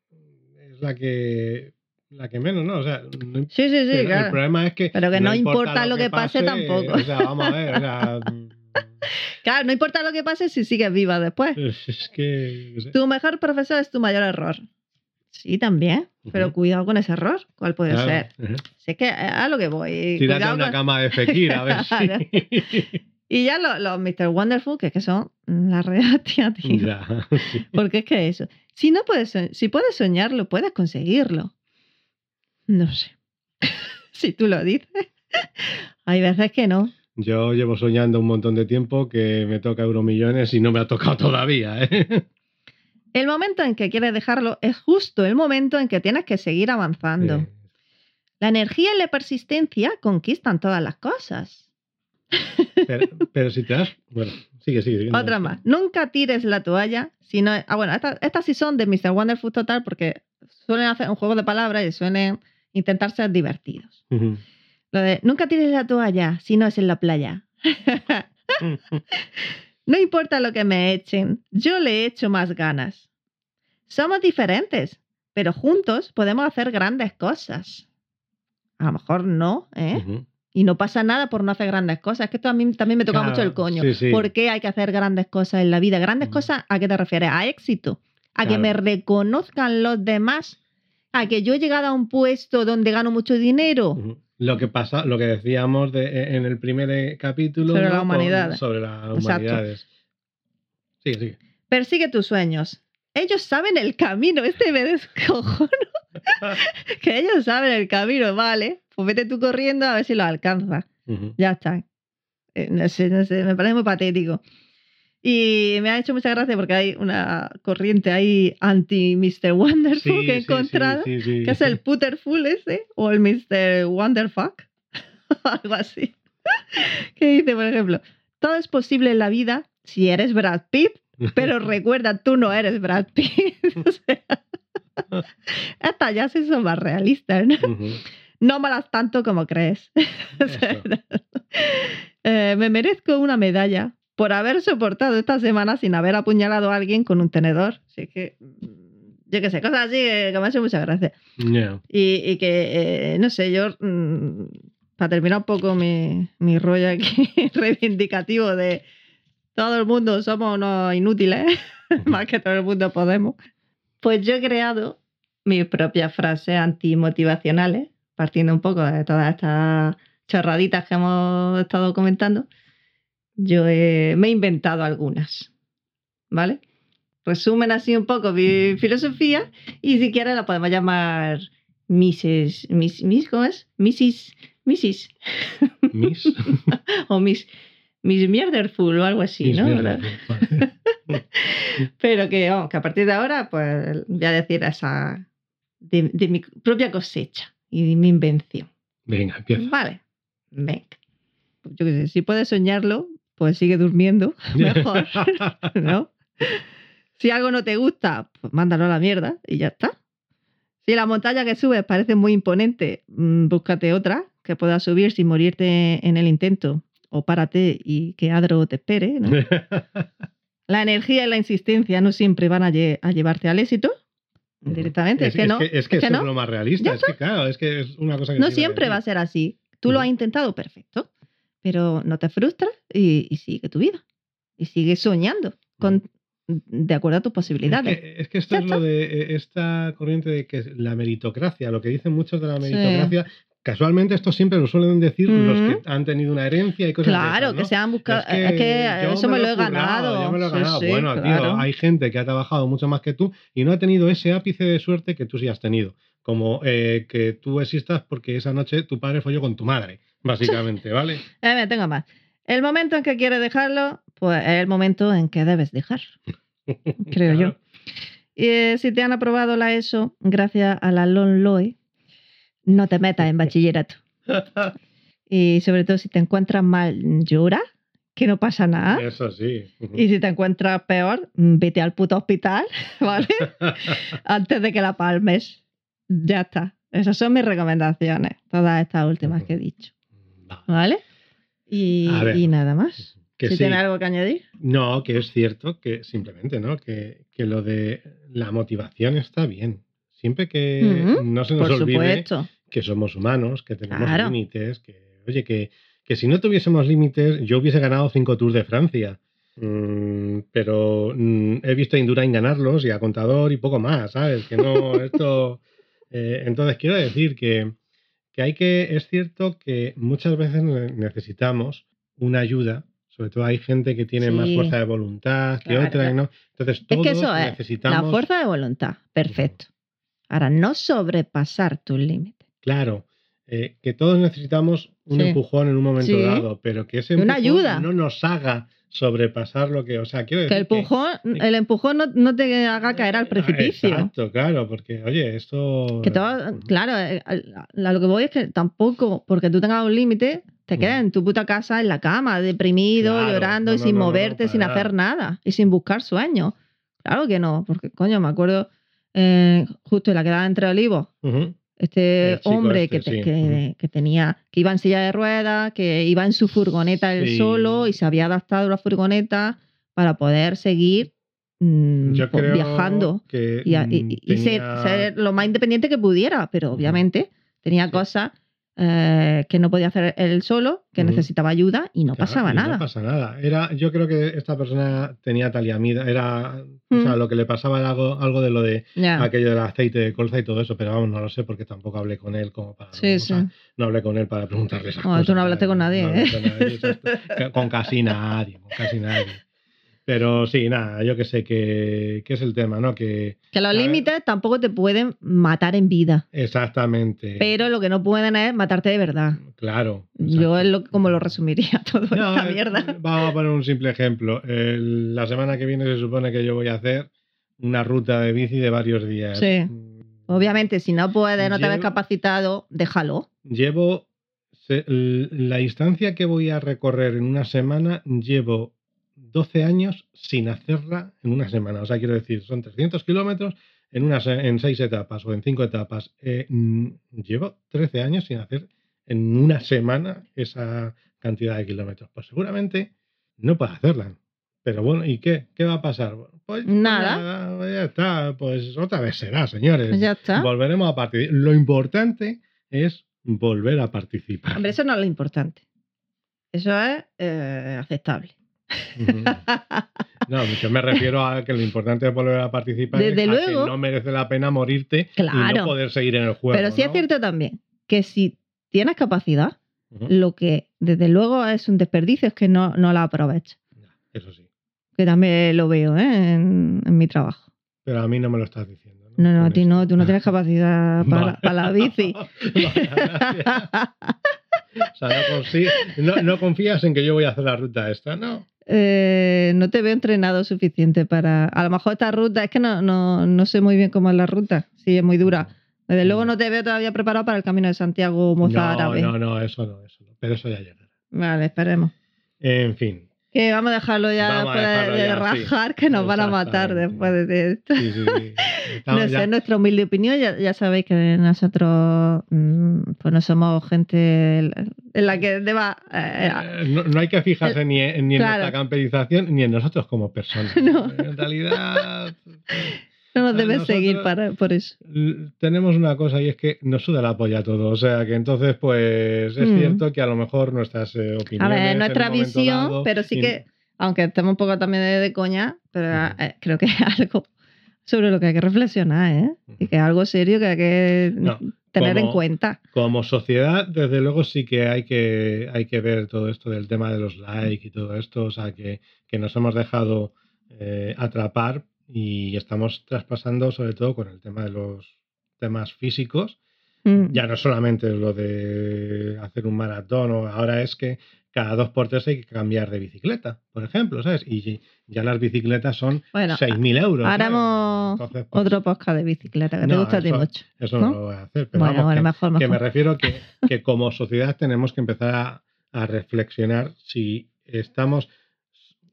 es la que la que menos, ¿no? O sea, no Sí, sí, sí, el, el claro. problema es que. Pero que no importa lo que pase tampoco. O sea, vamos a ver, o sea, Claro, no importa lo que pase si sigues viva después. Es que. sé. Tu mejor profesor es tu mayor error. Sí, también. Pero cuidado con ese error. ¿Cuál puede Claro, ser? Si es que eh, a lo que voy. Tírate a una con- cama de Fekir a ver Claro. si. Y ya los, los Mr. Wonderful, que es que son la tío. ya. sí. Porque es que eso. Si no puedes, si puedes soñarlo, puedes conseguirlo. No sé. si tú lo dices. Hay veces que no. Yo llevo soñando un montón de tiempo que me toca Euromillones y no me ha tocado todavía, ¿eh? El momento en que quieres dejarlo es justo el momento en que tienes que seguir avanzando. La energía y la persistencia conquistan todas las cosas. Pero, pero si te das. Bueno, sigue, sigue. sigue. Otra más. Nunca tires la toalla. Si no, ah, bueno, estas, estas sí son de Mr. Wonderful Total porque suelen hacer un juego de palabras y suelen intentar ser divertidos. Lo de nunca tires la toalla si no es en la playa. no importa lo que me echen, yo le echo más ganas. Somos diferentes, pero juntos podemos hacer grandes cosas. A lo mejor no, ¿eh? Y no pasa nada por no hacer grandes cosas. Es que esto a mí también me toca Claro, mucho el coño. sí, sí. ¿Por qué hay que hacer grandes cosas en la vida? ¿Grandes cosas a qué te refieres? ¿A éxito? ¿A que me reconozcan los demás? ¿A que yo he llegado a un puesto donde gano mucho dinero? Lo que pasa, lo que decíamos de- e, en el primer eh, capítulo. Sobre Con- humanidades. Sobre las humanidades. Sigue, sigue. Persigue tus sueños. Ellos saben el camino. Este me descojono. que ellos saben el camino, vale. Pues vete tú corriendo a ver si lo alcanzas. Ya está. Eh, no sé, no sé, me parece muy patético. Y me ha hecho mucha gracia porque hay una corriente ahí anti-Mr. Wonderful Sí, que he sí, encontrado, sí, que es el Putterful ese, o el Mr. Wonderfuck, algo así. que dice, por ejemplo, todo es posible en la vida si eres Brad Pitt, pero recuerda, tú no eres Brad Pitt. O sea, Estas ya sí son más realistas, ¿no? No malas tanto como crees. O sea, Eso. eh, me merezco una medalla por haber soportado esta semana sin haber apuñalado a alguien con un tenedor. Así que, mm, yo qué sé, cosas así que, que me han hecho muchas gracias. Ya. Y, y que, eh, no sé, yo, mm, para terminar un poco mi, mi rollo aquí reivindicativo de todo el mundo somos unos inútiles, más que todo el mundo podemos, pues yo he creado mis propias frases antimotivacionales, partiendo un poco de todas estas chorraditas que hemos estado comentando. Yo he- me he inventado algunas, ¿vale? Resumen así un poco mi filosofía y si quieres la podemos llamar Mrs. Miss, Miss, ¿cómo es? Mrs. Mrs. Miss. o Miss, Miss Mierderful o algo así, Miss ¿no? Pero que, vamos, que a partir de ahora, pues voy a decir esa de, de mi propia cosecha y de mi invención. Venga, empieza. Vale, venga. Yo qué sé, si puedes soñarlo, pues sigue durmiendo, mejor, ¿no? Si algo no te gusta, pues mándalo a la mierda y ya está. Si la montaña que subes parece muy imponente, mm, búscate otra que puedas subir sin morirte en el intento. O párate y que Adro te espere. ¿no? La energía y la insistencia no siempre van a, lle- a llevarte al éxito directamente. Es, que no. Es que, es que eso no. es lo más realista. Es que, claro, es que es una cosa que No siempre va a ser así. Tú lo has intentado perfecto, pero no te frustras y, y sigue tu vida. Y sigue soñando con, de acuerdo a tus Es posibilidades. que, es que esto es lo de eh, esta corriente de que la meritocracia, lo que dicen muchos de la Sí. meritocracia, casualmente esto siempre lo suelen decir los Ujú. que han tenido una herencia y cosas Claro, esas, ¿no? que se han buscado. Es que Es que, eso me lo he currado, ganado. Yo me lo he Sí, ganado. sí, bueno, tío, claro. hay gente que ha trabajado mucho más que tú y no ha tenido ese ápice de suerte que tú sí has tenido. Como eh, que tú existas porque esa noche tu padre folló con tu madre, básicamente, ¿vale? Eh, mira, tengo más. El momento en que quieres dejarlo, pues es el momento en que debes dejar, creo yo. Y eh, si te han aprobado la ESO gracias a la LONLOE, no te metas en bachillerato. Y sobre todo si te encuentras mal, llora, que no pasa nada. Eso sí. Y si te encuentras peor, vete al puto hospital, ¿vale? Antes de que la palmes. Ya está. Esas son mis recomendaciones, todas estas últimas que he dicho. ¿Vale? Y, y nada más. Que si sí. tienes algo que añadir. No, que es cierto que simplemente, ¿no? Que, que lo de la motivación está bien. Siempre que Ujú, no se nos Por olvide supuesto. que somos humanos, que tenemos Claro. límites, que, oye, que, que si no tuviésemos límites, yo hubiese ganado cinco Tours de Francia. Mm, pero mm, he visto a Indurain ganarlos y a Contador y poco más, ¿sabes? Que no, esto. eh, entonces, quiero decir que, que hay que. Es cierto que muchas veces ne- necesitamos una ayuda. Sobre todo hay gente que tiene más fuerza de voluntad que Claro, otra, ¿no? Entonces, Es todos que eso es necesitamos. la fuerza de voluntad. Perfecto. Ahora, no sobrepasar tus límites. Claro, eh, que todos necesitamos un Sí. empujón en un momento Sí. dado, pero que ese Una empujón ayuda. no nos haga sobrepasar lo que, o sea, quiero Que decir el empujón, el empujón no, no te haga caer al precipicio. Exacto, claro, porque oye, esto Que todo, claro, eh, a, lo que voy es que tampoco, porque tú tengas un límite, te quedas en tu puta casa, en la cama, deprimido, Mm. Claro, llorando no, y sin no, moverte, sin hacer nada y sin buscar sueños. Claro que no, porque coño, me acuerdo eh, justo en la quedada entre olivos, Ujú, este hombre este, que, te- sí, que, tenía, que iba en silla de ruedas, que iba en su furgoneta él Sí. solo y se había adaptado a la furgoneta para poder seguir Yo creo viajando que y, a- y- y ser, lo más independiente que pudiera, pero obviamente tenía Sí. cosas eh, que no podía hacer él solo, que necesitaba ayuda y no Claro, pasaba y nada. No pasa nada. Era, yo creo que esta persona tenía taliamida, era, o sea, lo que le pasaba era algo, algo de lo de aquello del aceite de colza y todo eso, pero vamos, no lo sé porque tampoco hablé con él como para. Sí, sí. no hablé con él para preguntarle esas No, cosas. tú no hablaste con nadie, No ¿eh? nadie, con casi nadie, con casi nadie. Pero sí, nada, yo que sé que, que es el tema, ¿no? Que Que los límites tampoco te pueden matar en vida, exactamente. pero lo que no pueden es matarte de verdad. Claro. Yo es lo, como lo resumiría todo No, esta eh, mierda. Vamos a poner un simple ejemplo. El- la semana que viene se supone que yo voy a hacer una ruta de bici de varios días. Sí. Mm, Obviamente, si no puedes, no te ves capacitado, déjalo. Llevo la distancia que voy a recorrer en una semana, llevo 12 años sin hacerla en una semana. O sea, quiero decir, son 300 kilómetros en, en seis etapas o en cinco etapas. Eh, llevo 13 años sin hacer en una semana esa cantidad de kilómetros. Pues seguramente no puedo hacerla. Pero bueno, ¿y qué? ¿Qué va a pasar? Pues Nada. ya está. Pues otra vez será, señores. Ya está. Volveremos a participar. Lo importante es volver a participar. Hombre, eso no es lo importante. Eso es eh, aceptable. No, yo me refiero a que lo importante es volver a participar. Desde es a luego. que no merece la pena morirte y no poder seguir en el juego. Pero sí es cierto también que si tienes capacidad, lo que desde luego es un desperdicio es que no, no la aprovechas. Eso sí. Que también lo veo ¿eh? en, en mi trabajo. Pero a mí no me lo estás diciendo. No, no, a ti no, tú no tienes capacidad para, Vale. para la bici. Vale. O sea, no, no- no confías en que yo voy a hacer la ruta esta, ¿no? Eh, no te veo entrenado suficiente para. A lo mejor esta ruta, es que no, no, no sé muy bien cómo es la ruta. Sí, es muy dura. Desde luego no te veo todavía preparado para el camino de Santiago Moza no, no, no, eso no, eso no. Pero eso ya llegará. Vale, esperemos. En fin. Que vamos a dejarlo ya Vamos a después de- sí. rajar, que nos van a matar después de esto. Sí, sí. No sé, nuestra humilde opinión, ya, ya sabéis que nosotros mm, pues no somos gente en la que deba... eh, Eh, no, no hay que fijarse ni en, ni en Claro. nuestra camperización ni en nosotros como personas. No. En realidad no nos nosotros- seguir para, por eso. tenemos una cosa y es que nos suda la polla todo. O sea que entonces pues es Mm. cierto que a lo mejor nuestras eh, opiniones... A ver, nuestra visión, dado, pero sí y- que, aunque estemos un poco también de, de coña, pero eh, creo que es algo sobre lo que hay que reflexionar, ¿eh? Y que es algo serio que hay que No, tener en cuenta. Como sociedad, desde luego sí que hay que, hay que ver todo esto del tema de los likes y todo esto, o sea, que, que nos hemos dejado eh, atrapar y estamos traspasando sobre todo con el tema de los temas físicos. Mm. Ya no solamente lo de hacer un maratón, o ahora es que cada dos por tres hay que cambiar de bicicleta, por ejemplo, ¿sabes? Y ya las bicicletas son Bueno, 6.000 euros. haremos Entonces, pues, otro podcast de bicicleta, que te No, gusta a ti eso- mucho. Eso no, ¿no? lo voy a hacer, pero Bueno, vamos, bueno, que- mejor, que me mejor. refiero que, que como sociedad tenemos que empezar a, a reflexionar si estamos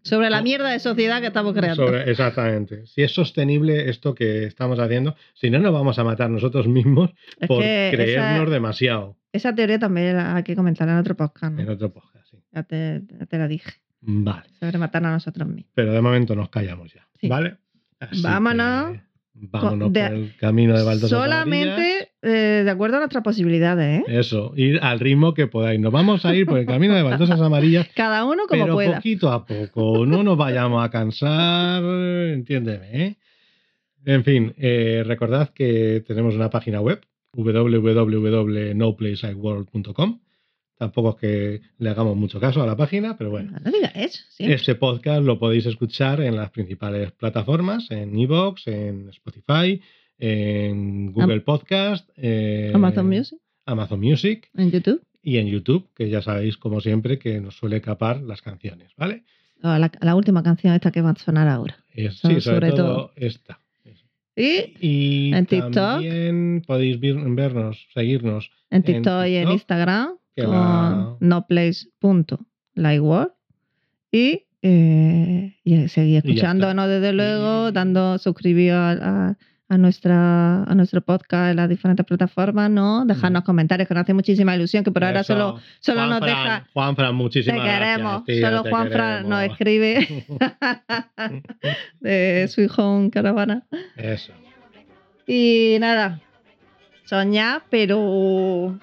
Sobre la mierda de sociedad que estamos creando. sobre- exactamente si es sostenible esto que estamos haciendo si no nos vamos a matar nosotros mismos Es por creernos esa, demasiado esa teoría también la hay que comentarla en otro podcast. ¿no? en otro podcast sí. Ya, te, ya te la dije. vale Sobre matar a nosotros mismos. pero de momento nos callamos ya Sí. vale Así Vámonos. que vámonos de- por el camino de baldosas amarillas. Solamente eh, de acuerdo a nuestras posibilidades, ¿eh? Eso, ir al ritmo que podáis. Nos vamos a ir por el camino de baldosas amarillas, Cada uno como pero pueda. poquito a poco. No nos vayamos a cansar, entiéndeme. ¿eh? En fin, eh, recordad que tenemos una página web, www.noplacelikeworld.com. Tampoco es que le hagamos mucho caso a la página, pero bueno. No digas sí. Este podcast lo podéis escuchar en las principales plataformas, en Evox, en Spotify, en Google Podcast, en Amazon Music, Amazon Music en YouTube. y en YouTube, que ya sabéis, como siempre, que nos suele capar las canciones, ¿vale? La, la última canción esta que va a sonar ahora. Es- sí, sobre, sobre todo, todo. esta. Y Y En TikTok. también podéis vir- vernos, seguirnos. en TikTok y en TikTok, Instagram que con la- noplace.lightworld y, eh, y Y está. escuchándonos desde luego, Y- dando suscribir a, a- a nuestra, a nuestro podcast en las diferentes plataformas, ¿no? Dejarnos comentarios que nos hace muchísima ilusión, que por ahora solo, solo nos Juanfran, deja... Juanfran, Te muchísimas queremos, gracias. tía, solo te Juan Fran nos escribe de su hijo caravana. Eso. Y nada, soñad, pero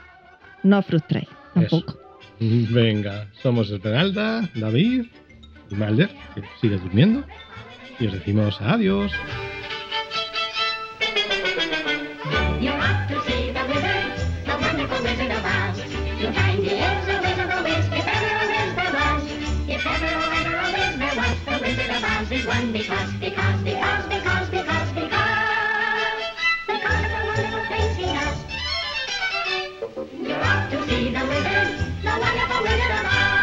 no frustréis tampoco. Venga, somos Esmeralda, David y Malder, que sigue durmiendo. Y os decimos adiós. You ought to see the wizard, the wonderful Wizard of Oz.